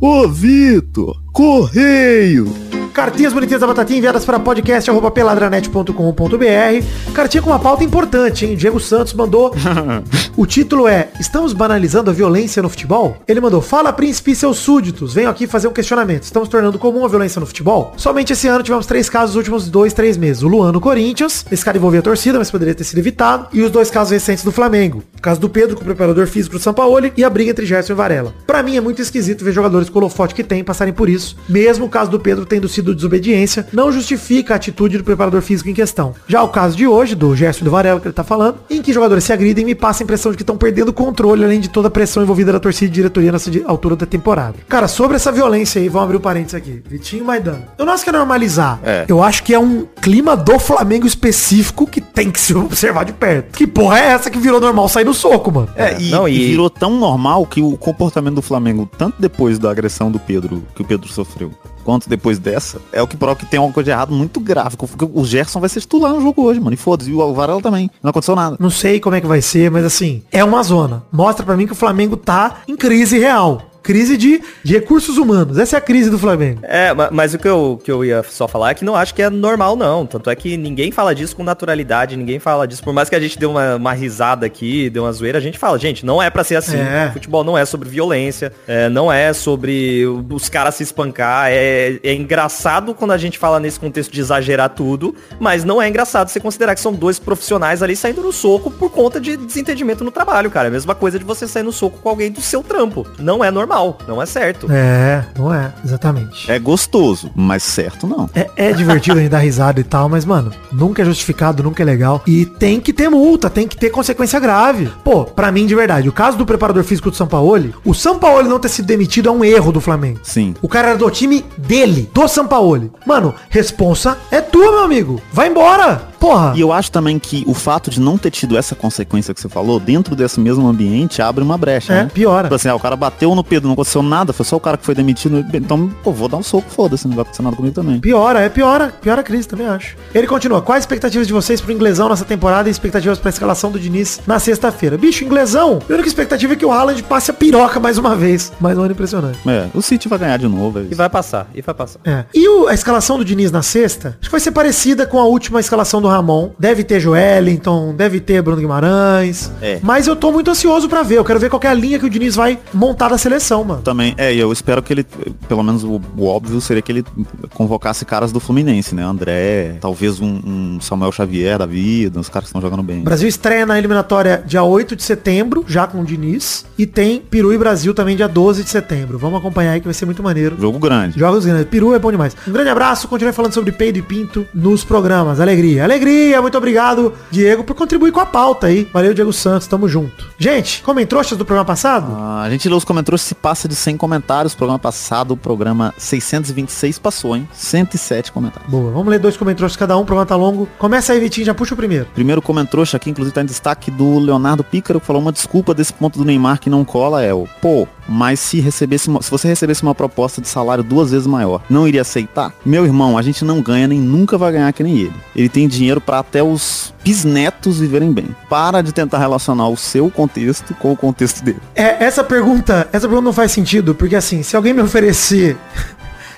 Ô, Vitor! Correio! Cartinhas bonitinhas da Batatinha enviadas para podcast.peladranet.com.br. Cartinha com uma pauta importante, hein? Diego Santos mandou. (laughs) o título é Estamos banalizando a violência no futebol? Ele mandou Fala príncipe e seus súditos. Venho aqui fazer um questionamento. Estamos tornando comum a violência no futebol? Somente esse ano tivemos três casos nos últimos dois, três meses. O Luan no Corinthians. Esse cara envolvia a torcida, mas poderia ter sido evitado. E os dois casos recentes do Flamengo. O caso do Pedro com o preparador físico do Sampaoli e a briga entre Gerson e Varela. Pra mim é muito esquisito ver jogadores com o holofote que tem passarem por isso. Mesmo o caso do Pedro tendo sido desobediência, não justifica a atitude do preparador físico em questão. Já o caso de hoje, do Gerson e do Varela, que ele tá falando, em que jogadores se agridem, me passa a impressão de que estão perdendo o controle, além de toda a pressão envolvida da torcida e diretoria nessa altura da temporada. Cara, sobre essa violência aí, vamos abrir um parênteses aqui. Vitinho Maidana. Eu não acho que é normalizar. É. Eu acho que é um clima do Flamengo específico que tem que se observar de perto. Que porra é essa que virou normal sair no soco, mano? É, e, Não, e e- virou tão normal que o comportamento do Flamengo, tanto depois da agressão do Pedro, que o Pedro sofreu, quanto depois dessa, é o que prova que tem alguma coisa de errado muito grave. Porque o Gerson vai ser titular no jogo hoje, mano. E foda-se, e o Varela também. Não aconteceu nada. Não sei como é que vai ser, mas assim, é uma zona. Mostra pra mim que o Flamengo tá em crise real. Crise de, de recursos humanos. Essa é a crise do Flamengo. É, ma- mas o que eu, que eu ia só falar é que não acho que é normal, não. Tanto é que ninguém fala disso com naturalidade, ninguém fala disso. Por mais que a gente dê uma, uma risada aqui, dê uma zoeira, a gente fala, gente, não é pra ser assim. É. Futebol não é sobre violência, é, não é sobre os caras se espancar. É, é engraçado quando a gente fala nesse contexto de exagerar tudo, mas não é engraçado você considerar que são dois profissionais ali saindo no soco por conta de desentendimento no trabalho, cara. É a mesma coisa de você sair no soco com alguém do seu trampo. Não é normal, não é certo. É, não é, exatamente. É gostoso, mas certo não. É, é divertido a gente dar risada e tal, mas, mano, nunca é justificado, nunca é legal. E tem que ter multa, tem que ter consequência grave. Pô, pra mim, de verdade, o caso do preparador físico do Sampaoli, o Sampaoli não ter sido demitido é um erro do Flamengo. Sim. O cara era do time dele, do Sampaoli. Mano, responsa é tua, meu amigo. Vai embora. Porra. E eu acho também que o fato de não ter tido essa consequência que você falou, dentro desse mesmo ambiente, abre uma brecha, É, né? piora. Tipo assim, ah, o cara bateu no Pedro, não aconteceu nada, foi só o cara que foi demitido. Então, pô, vou dar um soco, foda-se, não vai acontecer nada comigo também. Piora, é piora. Piora a crise, também acho. Ele continua. Quais expectativas de vocês pro inglesão nessa temporada e expectativas pra escalação do Diniz na sexta-feira? Bicho, inglesão, a única expectativa é que o Haaland passe a piroca mais uma vez. Mais um ano impressionante. É, o City vai ganhar de novo. É E vai passar, e vai passar. É. E o- a escalação do Diniz na sexta, acho que vai ser parecida com a última escalação do Ramon. Deve ter Joelinton, deve ter Bruno Guimarães. É. Mas eu tô muito ansioso pra ver. Eu quero ver qual é a linha que o Diniz vai montar da seleção, mano. Também, é, e eu espero que ele, pelo menos o, o óbvio seria que ele convocasse caras do Fluminense, né? André, talvez um, um Samuel Xavier da vida, os caras que estão jogando bem. O Brasil estreia na eliminatória dia 8 de setembro, já com o Diniz. E tem Peru e Brasil também dia 12 de setembro. Vamos acompanhar aí que vai ser muito maneiro. Jogo grande. Jogos grandes. Peru é bom demais. Um grande abraço. Continue falando sobre peido e pinto nos programas. Alegria. Alegria. Muito obrigado, Diego, por contribuir com a pauta aí. Valeu, Diego Santos. Tamo junto. Gente, comentroxas do programa passado? Ah, a gente leu os comentários, se passa de 100 comentários. Programa passado, o programa 626 passou, hein? 107 comentários. Boa. Vamos ler dois comentroxas cada um. O programa tá longo. Começa aí, Vitinho. Já puxa o primeiro. Primeiro comentrouxa aqui, inclusive tá em destaque do Leonardo Pícaro, que falou uma desculpa desse ponto do Neymar que não cola é o, pô, mas se recebesse se você recebesse uma proposta de salário duas vezes maior, não iria aceitar? Meu irmão, a gente não ganha nem nunca vai ganhar que nem ele. Ele tem dinheiro pra até os bisnetos viverem bem. Para de tentar relacionar o seu contexto com o contexto dele. É, essa pergunta, essa pergunta não faz sentido, porque assim, se alguém me oferecer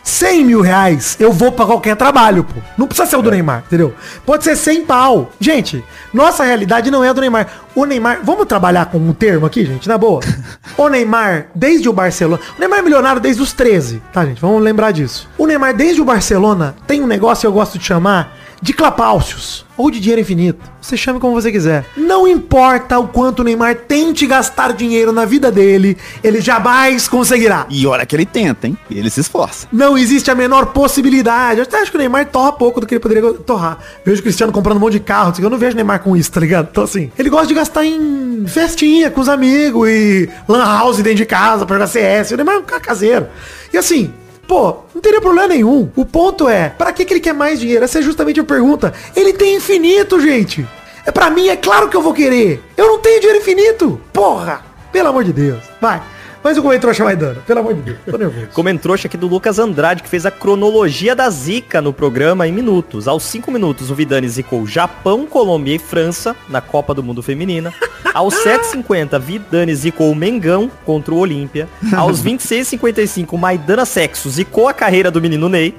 100 mil reais, eu vou pra qualquer trabalho, pô. Não precisa ser o do Neymar, entendeu? Pode ser 100 pau. Gente, nossa realidade não é a do Neymar. O Neymar, vamos trabalhar com um termo aqui, gente, na boa. (laughs) o Neymar, desde o Barcelona, o Neymar é milionário desde os 13, tá, gente? Vamos lembrar disso. O Neymar, desde o Barcelona, tem um negócio que eu gosto de chamar de clapáucios ou de dinheiro infinito. Você chame como você quiser. Não importa o quanto o Neymar tente gastar dinheiro na vida dele, ele jamais conseguirá. E olha que ele tenta, hein? Ele se esforça. Não existe a menor possibilidade. Eu até acho que o Neymar torra pouco do que ele poderia torrar. Vejo o Cristiano comprando um monte de carro. Eu não vejo o Neymar com isso, tá ligado? Então assim, ele gosta de gastar em festinha com os amigos e lan house dentro de casa pra jogar CS. O Neymar é um cara caseiro. E assim, Pô, não teria problema nenhum. O ponto é, para que, que ele quer mais dinheiro? Essa é justamente a pergunta. Ele tem infinito, gente. É para mim, é claro que eu vou querer. Eu não tenho dinheiro infinito. Porra, pelo amor de Deus. Vai. Mas o Comentrouxa vai dando, pelo amor de Deus, tô nervoso. Comentrouxa aqui do Lucas Andrade, que fez a cronologia da zica no programa em minutos. Aos 5 minutos, o Vidani zicou Japão, Colômbia e França na Copa do Mundo Feminina. Aos (laughs) 7h50, Vidani zicou o Mengão contra o Olímpia. Aos (laughs) 26h55, Maidana Sexo zicou a carreira do menino Ney.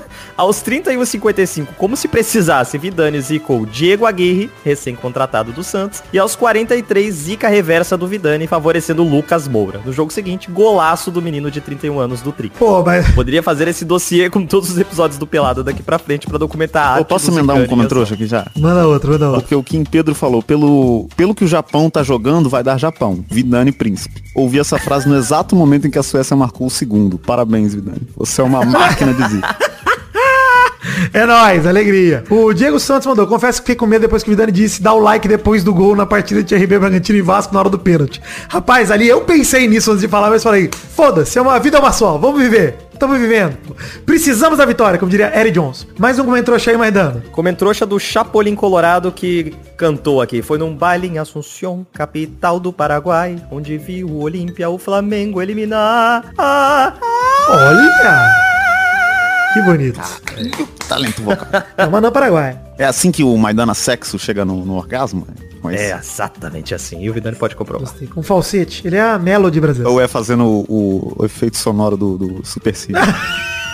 (laughs) Aos 31,55, como se precisasse, Vidani zicou Diego Aguirre, recém-contratado do Santos. E aos 43, zica reversa do Vidani, favorecendo Lucas Moura. No jogo seguinte, golaço do menino de 31 anos do Tri. Pô, mas... Poderia fazer esse dossiê com todos os episódios do Pelado daqui pra frente pra documentar a Eu posso emendar um comentário aqui já? Manda outro, manda outro. Porque o Kim Pedro falou, pelo, pelo que o Japão tá jogando, vai dar Japão. Vidani Príncipe. Ouvi essa frase no exato momento em que a Suécia marcou o segundo. Parabéns, Vidani. Você é uma máquina de zica. (laughs) É nóis, alegria. O Diego Santos mandou, confesso que fiquei com medo depois que o Vidani disse dá o like depois do gol na partida de RB Bragantino e Vasco na hora do pênalti. Rapaz, ali eu pensei nisso antes de falar, mas falei, foda-se, é uma vida é uma só, vamos viver. Estamos vivendo. Precisamos da vitória, como diria Eric Jones. Mais um comentrouxa aí, Maidana. Comentrouxa do Chapolin Colorado que cantou aqui. Foi num baile em Assunção, capital do Paraguai, onde viu o Olímpia, o Flamengo eliminar. Ah, ah, Olha! Que bonito. Talento vocal. (laughs) É uma no Paraguai. É assim que o Maidana Sexo chega no, no orgasmo? Esse? É exatamente assim. E o Vidani pode comprovar. Gostei. Com falsete. Ele é a Melody brasileira. Ou é fazendo o, o efeito sonoro do, do Super Cine? (laughs)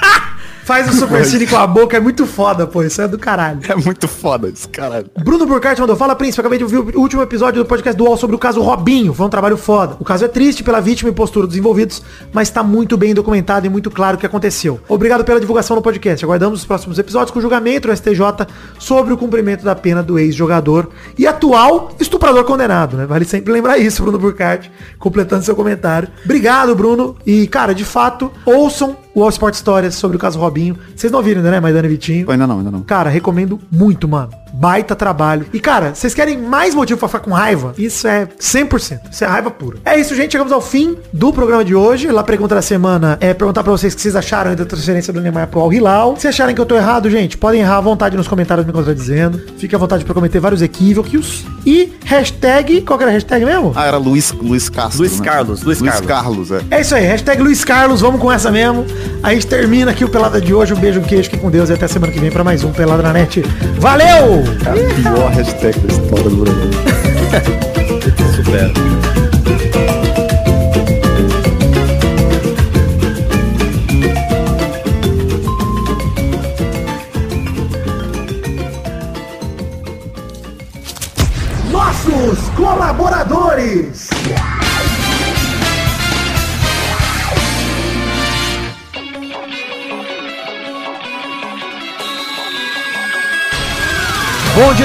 Faz o supercine com a boca, é muito foda, pô. Isso é do caralho. é muito foda isso, caralho. Bruno Burkhardt mandou, fala príncipe, acabei de ouvir o último episódio do podcast do UOL sobre o caso Robinho, foi um trabalho foda. O caso é triste pela vítima e postura dos envolvidos, mas tá muito bem documentado e muito claro o que aconteceu. Obrigado pela divulgação no podcast, aguardamos os próximos episódios com o julgamento do STJ sobre o cumprimento da pena do ex-jogador e atual estuprador condenado, né? Vale sempre lembrar isso, Bruno Burkhardt, completando seu comentário. Obrigado, Bruno, e cara, de fato, ouçam o All Sport Stories sobre o caso Robinho. Vocês não ouviram ainda, né, Maidana e Vitinho? Ainda não, ainda não. Cara, recomendo muito, mano. Baita trabalho. E, cara, vocês querem mais motivo pra ficar com raiva? Isso é 100%. Isso é raiva pura. É isso, gente. Chegamos ao fim do programa de hoje. Lá, pergunta da semana é perguntar pra vocês o que vocês acharam da transferência do Neymar pro Al Hilal. Se acharem que eu tô errado, gente, podem errar à vontade nos comentários me contradizendo. Fique à vontade pra cometer vários equívocos. E hashtag... Qual que era a hashtag mesmo? Ah, era Luiz, Luiz Castro. Luiz né? Carlos, Luiz Luiz Carlos. Carlos, é. É isso aí. Hashtag Luiz Carlos. Vamos com essa mesmo. A gente termina aqui o Pelada de hoje. Um beijo, um queijo. Fiquem com Deus e até semana que vem pra mais um Pelada na Net. Valeu! A pior hashtag da história do Brasil. (laughs) Supera.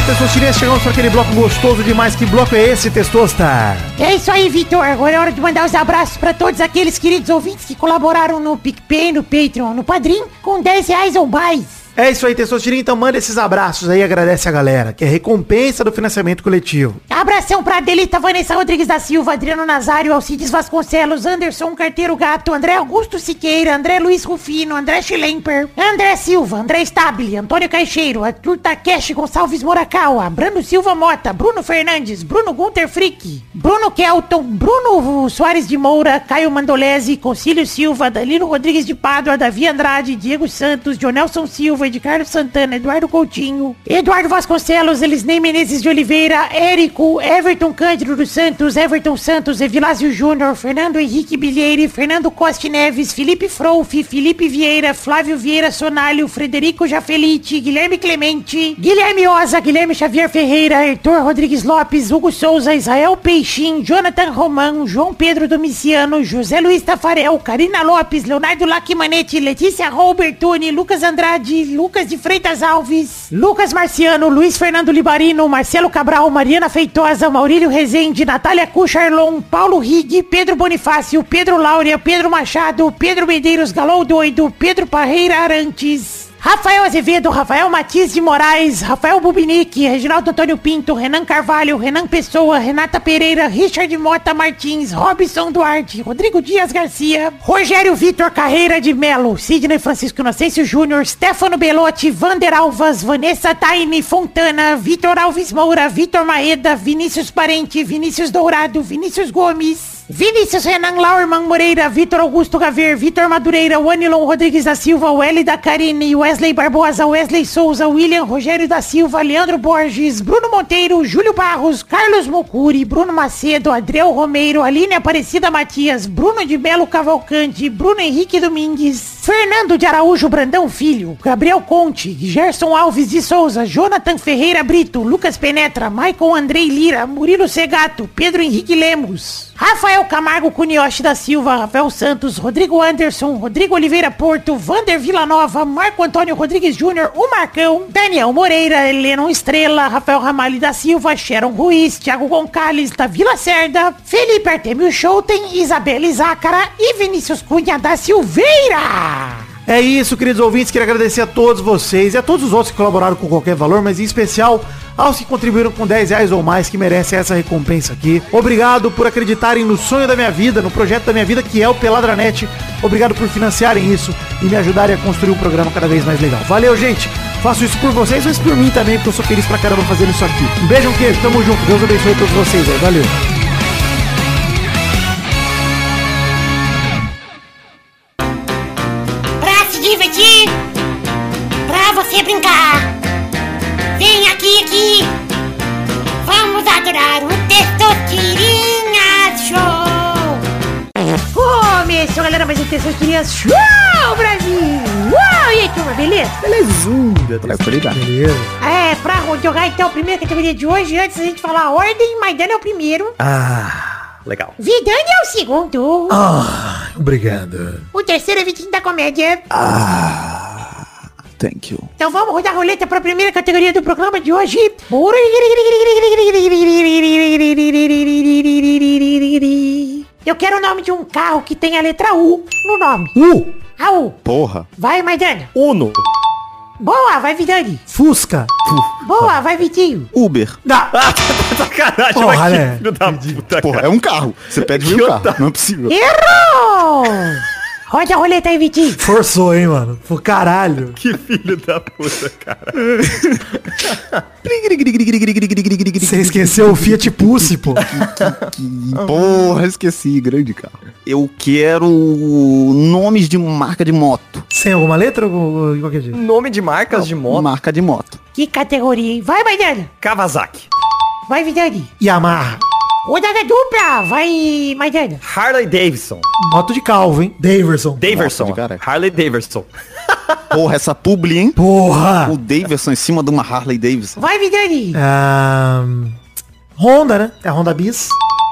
Testosterinhas. Chegamos para aquele bloco gostoso demais. Que bloco é esse, Testosta? É isso aí, Vitor. Agora é hora de mandar os abraços pra todos aqueles queridos ouvintes que colaboraram no PicPay, no Patreon, no Padrim, com 10 reais ou mais. É isso aí, Testosterinha. Então manda esses abraços aí agradece a galera, que é recompensa do financiamento coletivo. Abração pra Delita Vanessa Rodrigues da Silva, Adriano Nazário, Alcides Vasconcelos, Anderson Carteiro Gato, André Augusto Siqueira, André Luiz Rufino, André Schlemper, André Silva, André Stabile, Antônio Caixeiro, Arthur Takeshi Gonçalves Morakawa, Bruno Silva Mota, Bruno Fernandes, Bruno Gunter Frick, Bruno Kelton, Bruno Soares de Moura, Caio Mandolese, Concílio Silva, Danilo Rodrigues de Pádua, Davi Andrade, Diego Santos, Jonelson Silva, De Carlos Santana, Eduardo Coutinho, Eduardo Vasconcelos, Elisnei Menezes de Oliveira, Érico, Everton Cândido dos Santos, Everton Santos, Evilásio Júnior, Fernando Henrique Bilheire, Fernando Costa Neves, Felipe Frouf, Felipe Vieira, Flávio Vieira Sonalho, Frederico Jafelite, Guilherme Clemente, Guilherme Oza, Guilherme Xavier Ferreira, Heitor Rodrigues Lopes, Hugo Souza, Israel Peixim, Jonathan Romão, João Pedro Domiciano, José Luiz Tafarel, Karina Lopes, Leonardo Lacimanetti, Letícia Robertoni, Lucas Andrade, Lucas de Freitas Alves, Lucas Marciano, Luiz Fernando Libarino, Marcelo Cabral, Mariana Feitosa, Maurílio Rezende, Natália Cucharlon, Paulo Rig, Pedro Bonifácio, Pedro Laura, Pedro Machado, Pedro Medeiros Galou Doido, Pedro Parreira Arantes, Rafael Azevedo, Rafael Matias de Moraes, Rafael Bubinique, Reginaldo Antônio Pinto, Renan Carvalho, Renan Pessoa, Renata Pereira, Richard Mota Martins, Robson Duarte, Rodrigo Dias Garcia, Rogério Vitor Carreira de Melo, Sidney Francisco Inocêncio Júnior, Stefano Belotti, Vander Alvas, Vanessa Taine Fontana, Vitor Alves Moura, Vitor Maeda, Vinícius Parente, Vinícius Dourado, Vinícius Gomes, Vinícius Renan Laurman Moreira, Vitor Augusto Gaver, Vitor Madureira, Wanilon Rodrigues da Silva, Welly da Carine, Wesley Barbosa, Wesley Souza, William Rogério da Silva, Leandro Borges, Bruno Monteiro, Júlio Barros, Carlos Mocuri, Bruno Macedo, Adriel Romeiro, Aline Aparecida Matias, Bruno de Belo Cavalcante, Bruno Henrique Domingues, Fernando de Araújo Brandão Filho, Gabriel Conte, Gerson Alves de Souza, Jonathan Ferreira Brito, Lucas Penetra, Michael Andrei Lira, Murilo Segato, Pedro Henrique Lemos, Rafael Camargo Cunioche da Silva, Rafael Santos, Rodrigo Anderson, Rodrigo Oliveira Porto, Vander Villanova, Marco Antônio Rodrigues Júnior, o Marcão, Daniel Moreira, Heleno Estrela, Rafael Ramalho da Silva, Sharon Ruiz, Thiago Gonçalves da Vila Cerda, Felipe Artemio Schouten, Isabela Izácara e Vinícius Cunha da Silveira. É isso, queridos ouvintes. Queria agradecer a todos vocês e a todos os outros que colaboraram com qualquer valor, mas em especial aos que contribuíram com 10 reais ou mais, que merecem essa recompensa aqui. Obrigado por acreditarem no sonho da minha vida, no projeto da minha vida, que é o Peladranet. Obrigado por financiarem isso e me ajudarem a construir um programa cada vez mais legal. Valeu, gente! Faço isso por vocês, mas por mim também, porque eu sou feliz pra caramba fazendo isso aqui. Um beijo, um queijo, tamo junto. Deus abençoe todos vocês aí. Valeu! Você brincar. Vem aqui, aqui. Vamos adorar o Testosterinha Show. Começou, galera, mais um Testosterinha Show, Brasil. Uau, e aí, turma, beleza? Belezura, tranquilidade. Beleza. É, pra jogar então a primeira categoria de hoje, antes da gente falar a ordem, Maidana é o primeiro, Ah, legal. Vidani é o segundo, Ah, obrigado. o terceiro é Vitinho da Comédia. Thank you. Então vamos rodar a roleta para a primeira categoria do programa de hoje. Eu quero o nome de um carro que tem a letra U no nome. U, A U. Porra. Vai, Maidana. Uno. Boa, vai, Vidani. Fusca. Boa, vai, Vitinho. Uber. Ah, (laughs) Sacanagem, Porra, né? filho da puta, Porra, é um carro. Você pede mil carro. Não é possível. Errou! Roda a roleta aí, Vitinho. forçou, hein, mano. Pô, caralho. Que filho da puta, cara. Você esqueceu o Fiat Pulse, pô. Porra, esqueci. Grande carro. Eu quero nomes de marca de moto. Sem alguma letra ou de qualquer jeito? Nome de marcas de moto. Marca de moto. Que categoria, hein? Vai, Maidana. Kawasaki. Vai, Vidani. Yamaha. Rodada dupla. Vai, Maidana. Harley Davidson. Moto de calvo, hein? Davidson. cara. Harley Davidson. (laughs) Porra, essa publi, hein? Porra. O Davidson em cima de uma Harley Davidson. Vai, Vidani. Ahn, Honda, né? É a Honda Bis.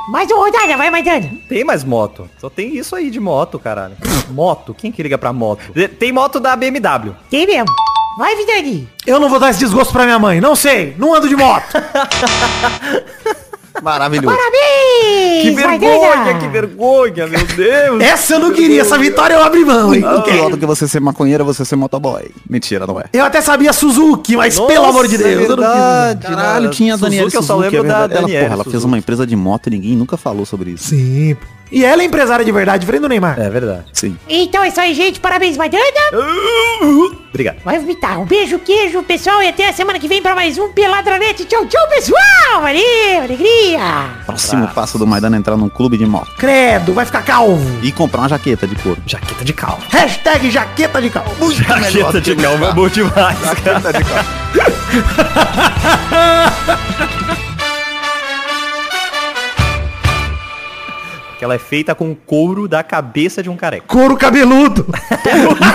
Mais uma rodada, vai, Maidana. Tem mais moto. Só tem isso aí de moto, caralho. Moto? Quem que liga pra moto? Tem moto da BMW. Tem mesmo. Vai, Vidani. Eu não vou dar esse desgosto pra minha mãe. Não sei. Não ando de moto. (laughs) Maravilhoso. Parabéns! Que vergonha, que vergonha, meu Deus. Essa eu não queria. Essa vitória eu abri mão, hein? Muito pior do que você ser maconheiro, é você ser motoboy. Mentira, não é. Eu até sabia Suzuki, mas Nossa, pelo amor de é Deus. eu não quis. Caralho, tinha a Daniela Suzuki, eu só lembro é da ela, Daniela porra, ela fez Suzuki. uma empresa de moto e ninguém nunca falou sobre isso. Sim. E ela é empresária de verdade, diferente do Neymar. É verdade. Sim. Então é isso aí, gente. Parabéns, Maidana. Obrigado. Vai vomitar. Um beijo, queijo, pessoal. E até a semana que vem pra mais um Peladranete. Tchau, tchau, pessoal. Valeu, alegria. Próximo passo do Maidana é entrar num clube de moto. Credo, vai ficar calvo. E comprar uma jaqueta de couro. Jaqueta de calma. Hashtag jaqueta de calvo. Muito Jaqueta de calma é bom demais. Jaqueta de calma. (laughs) ela é feita com o couro da cabeça de um careca. Couro cabeludo. (laughs)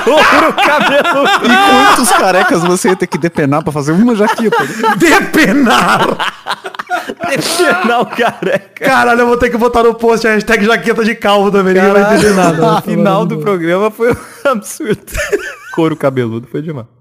couro cabelo. E quantos carecas você ia ter que depenar pra fazer uma jaqueta? Depenar. Não, careca. Caralho, eu vou ter que botar no post a hashtag jaqueta de calvo também. Ninguém vai entender nada. O final do programa foi um absurdo. Couro cabeludo foi demais.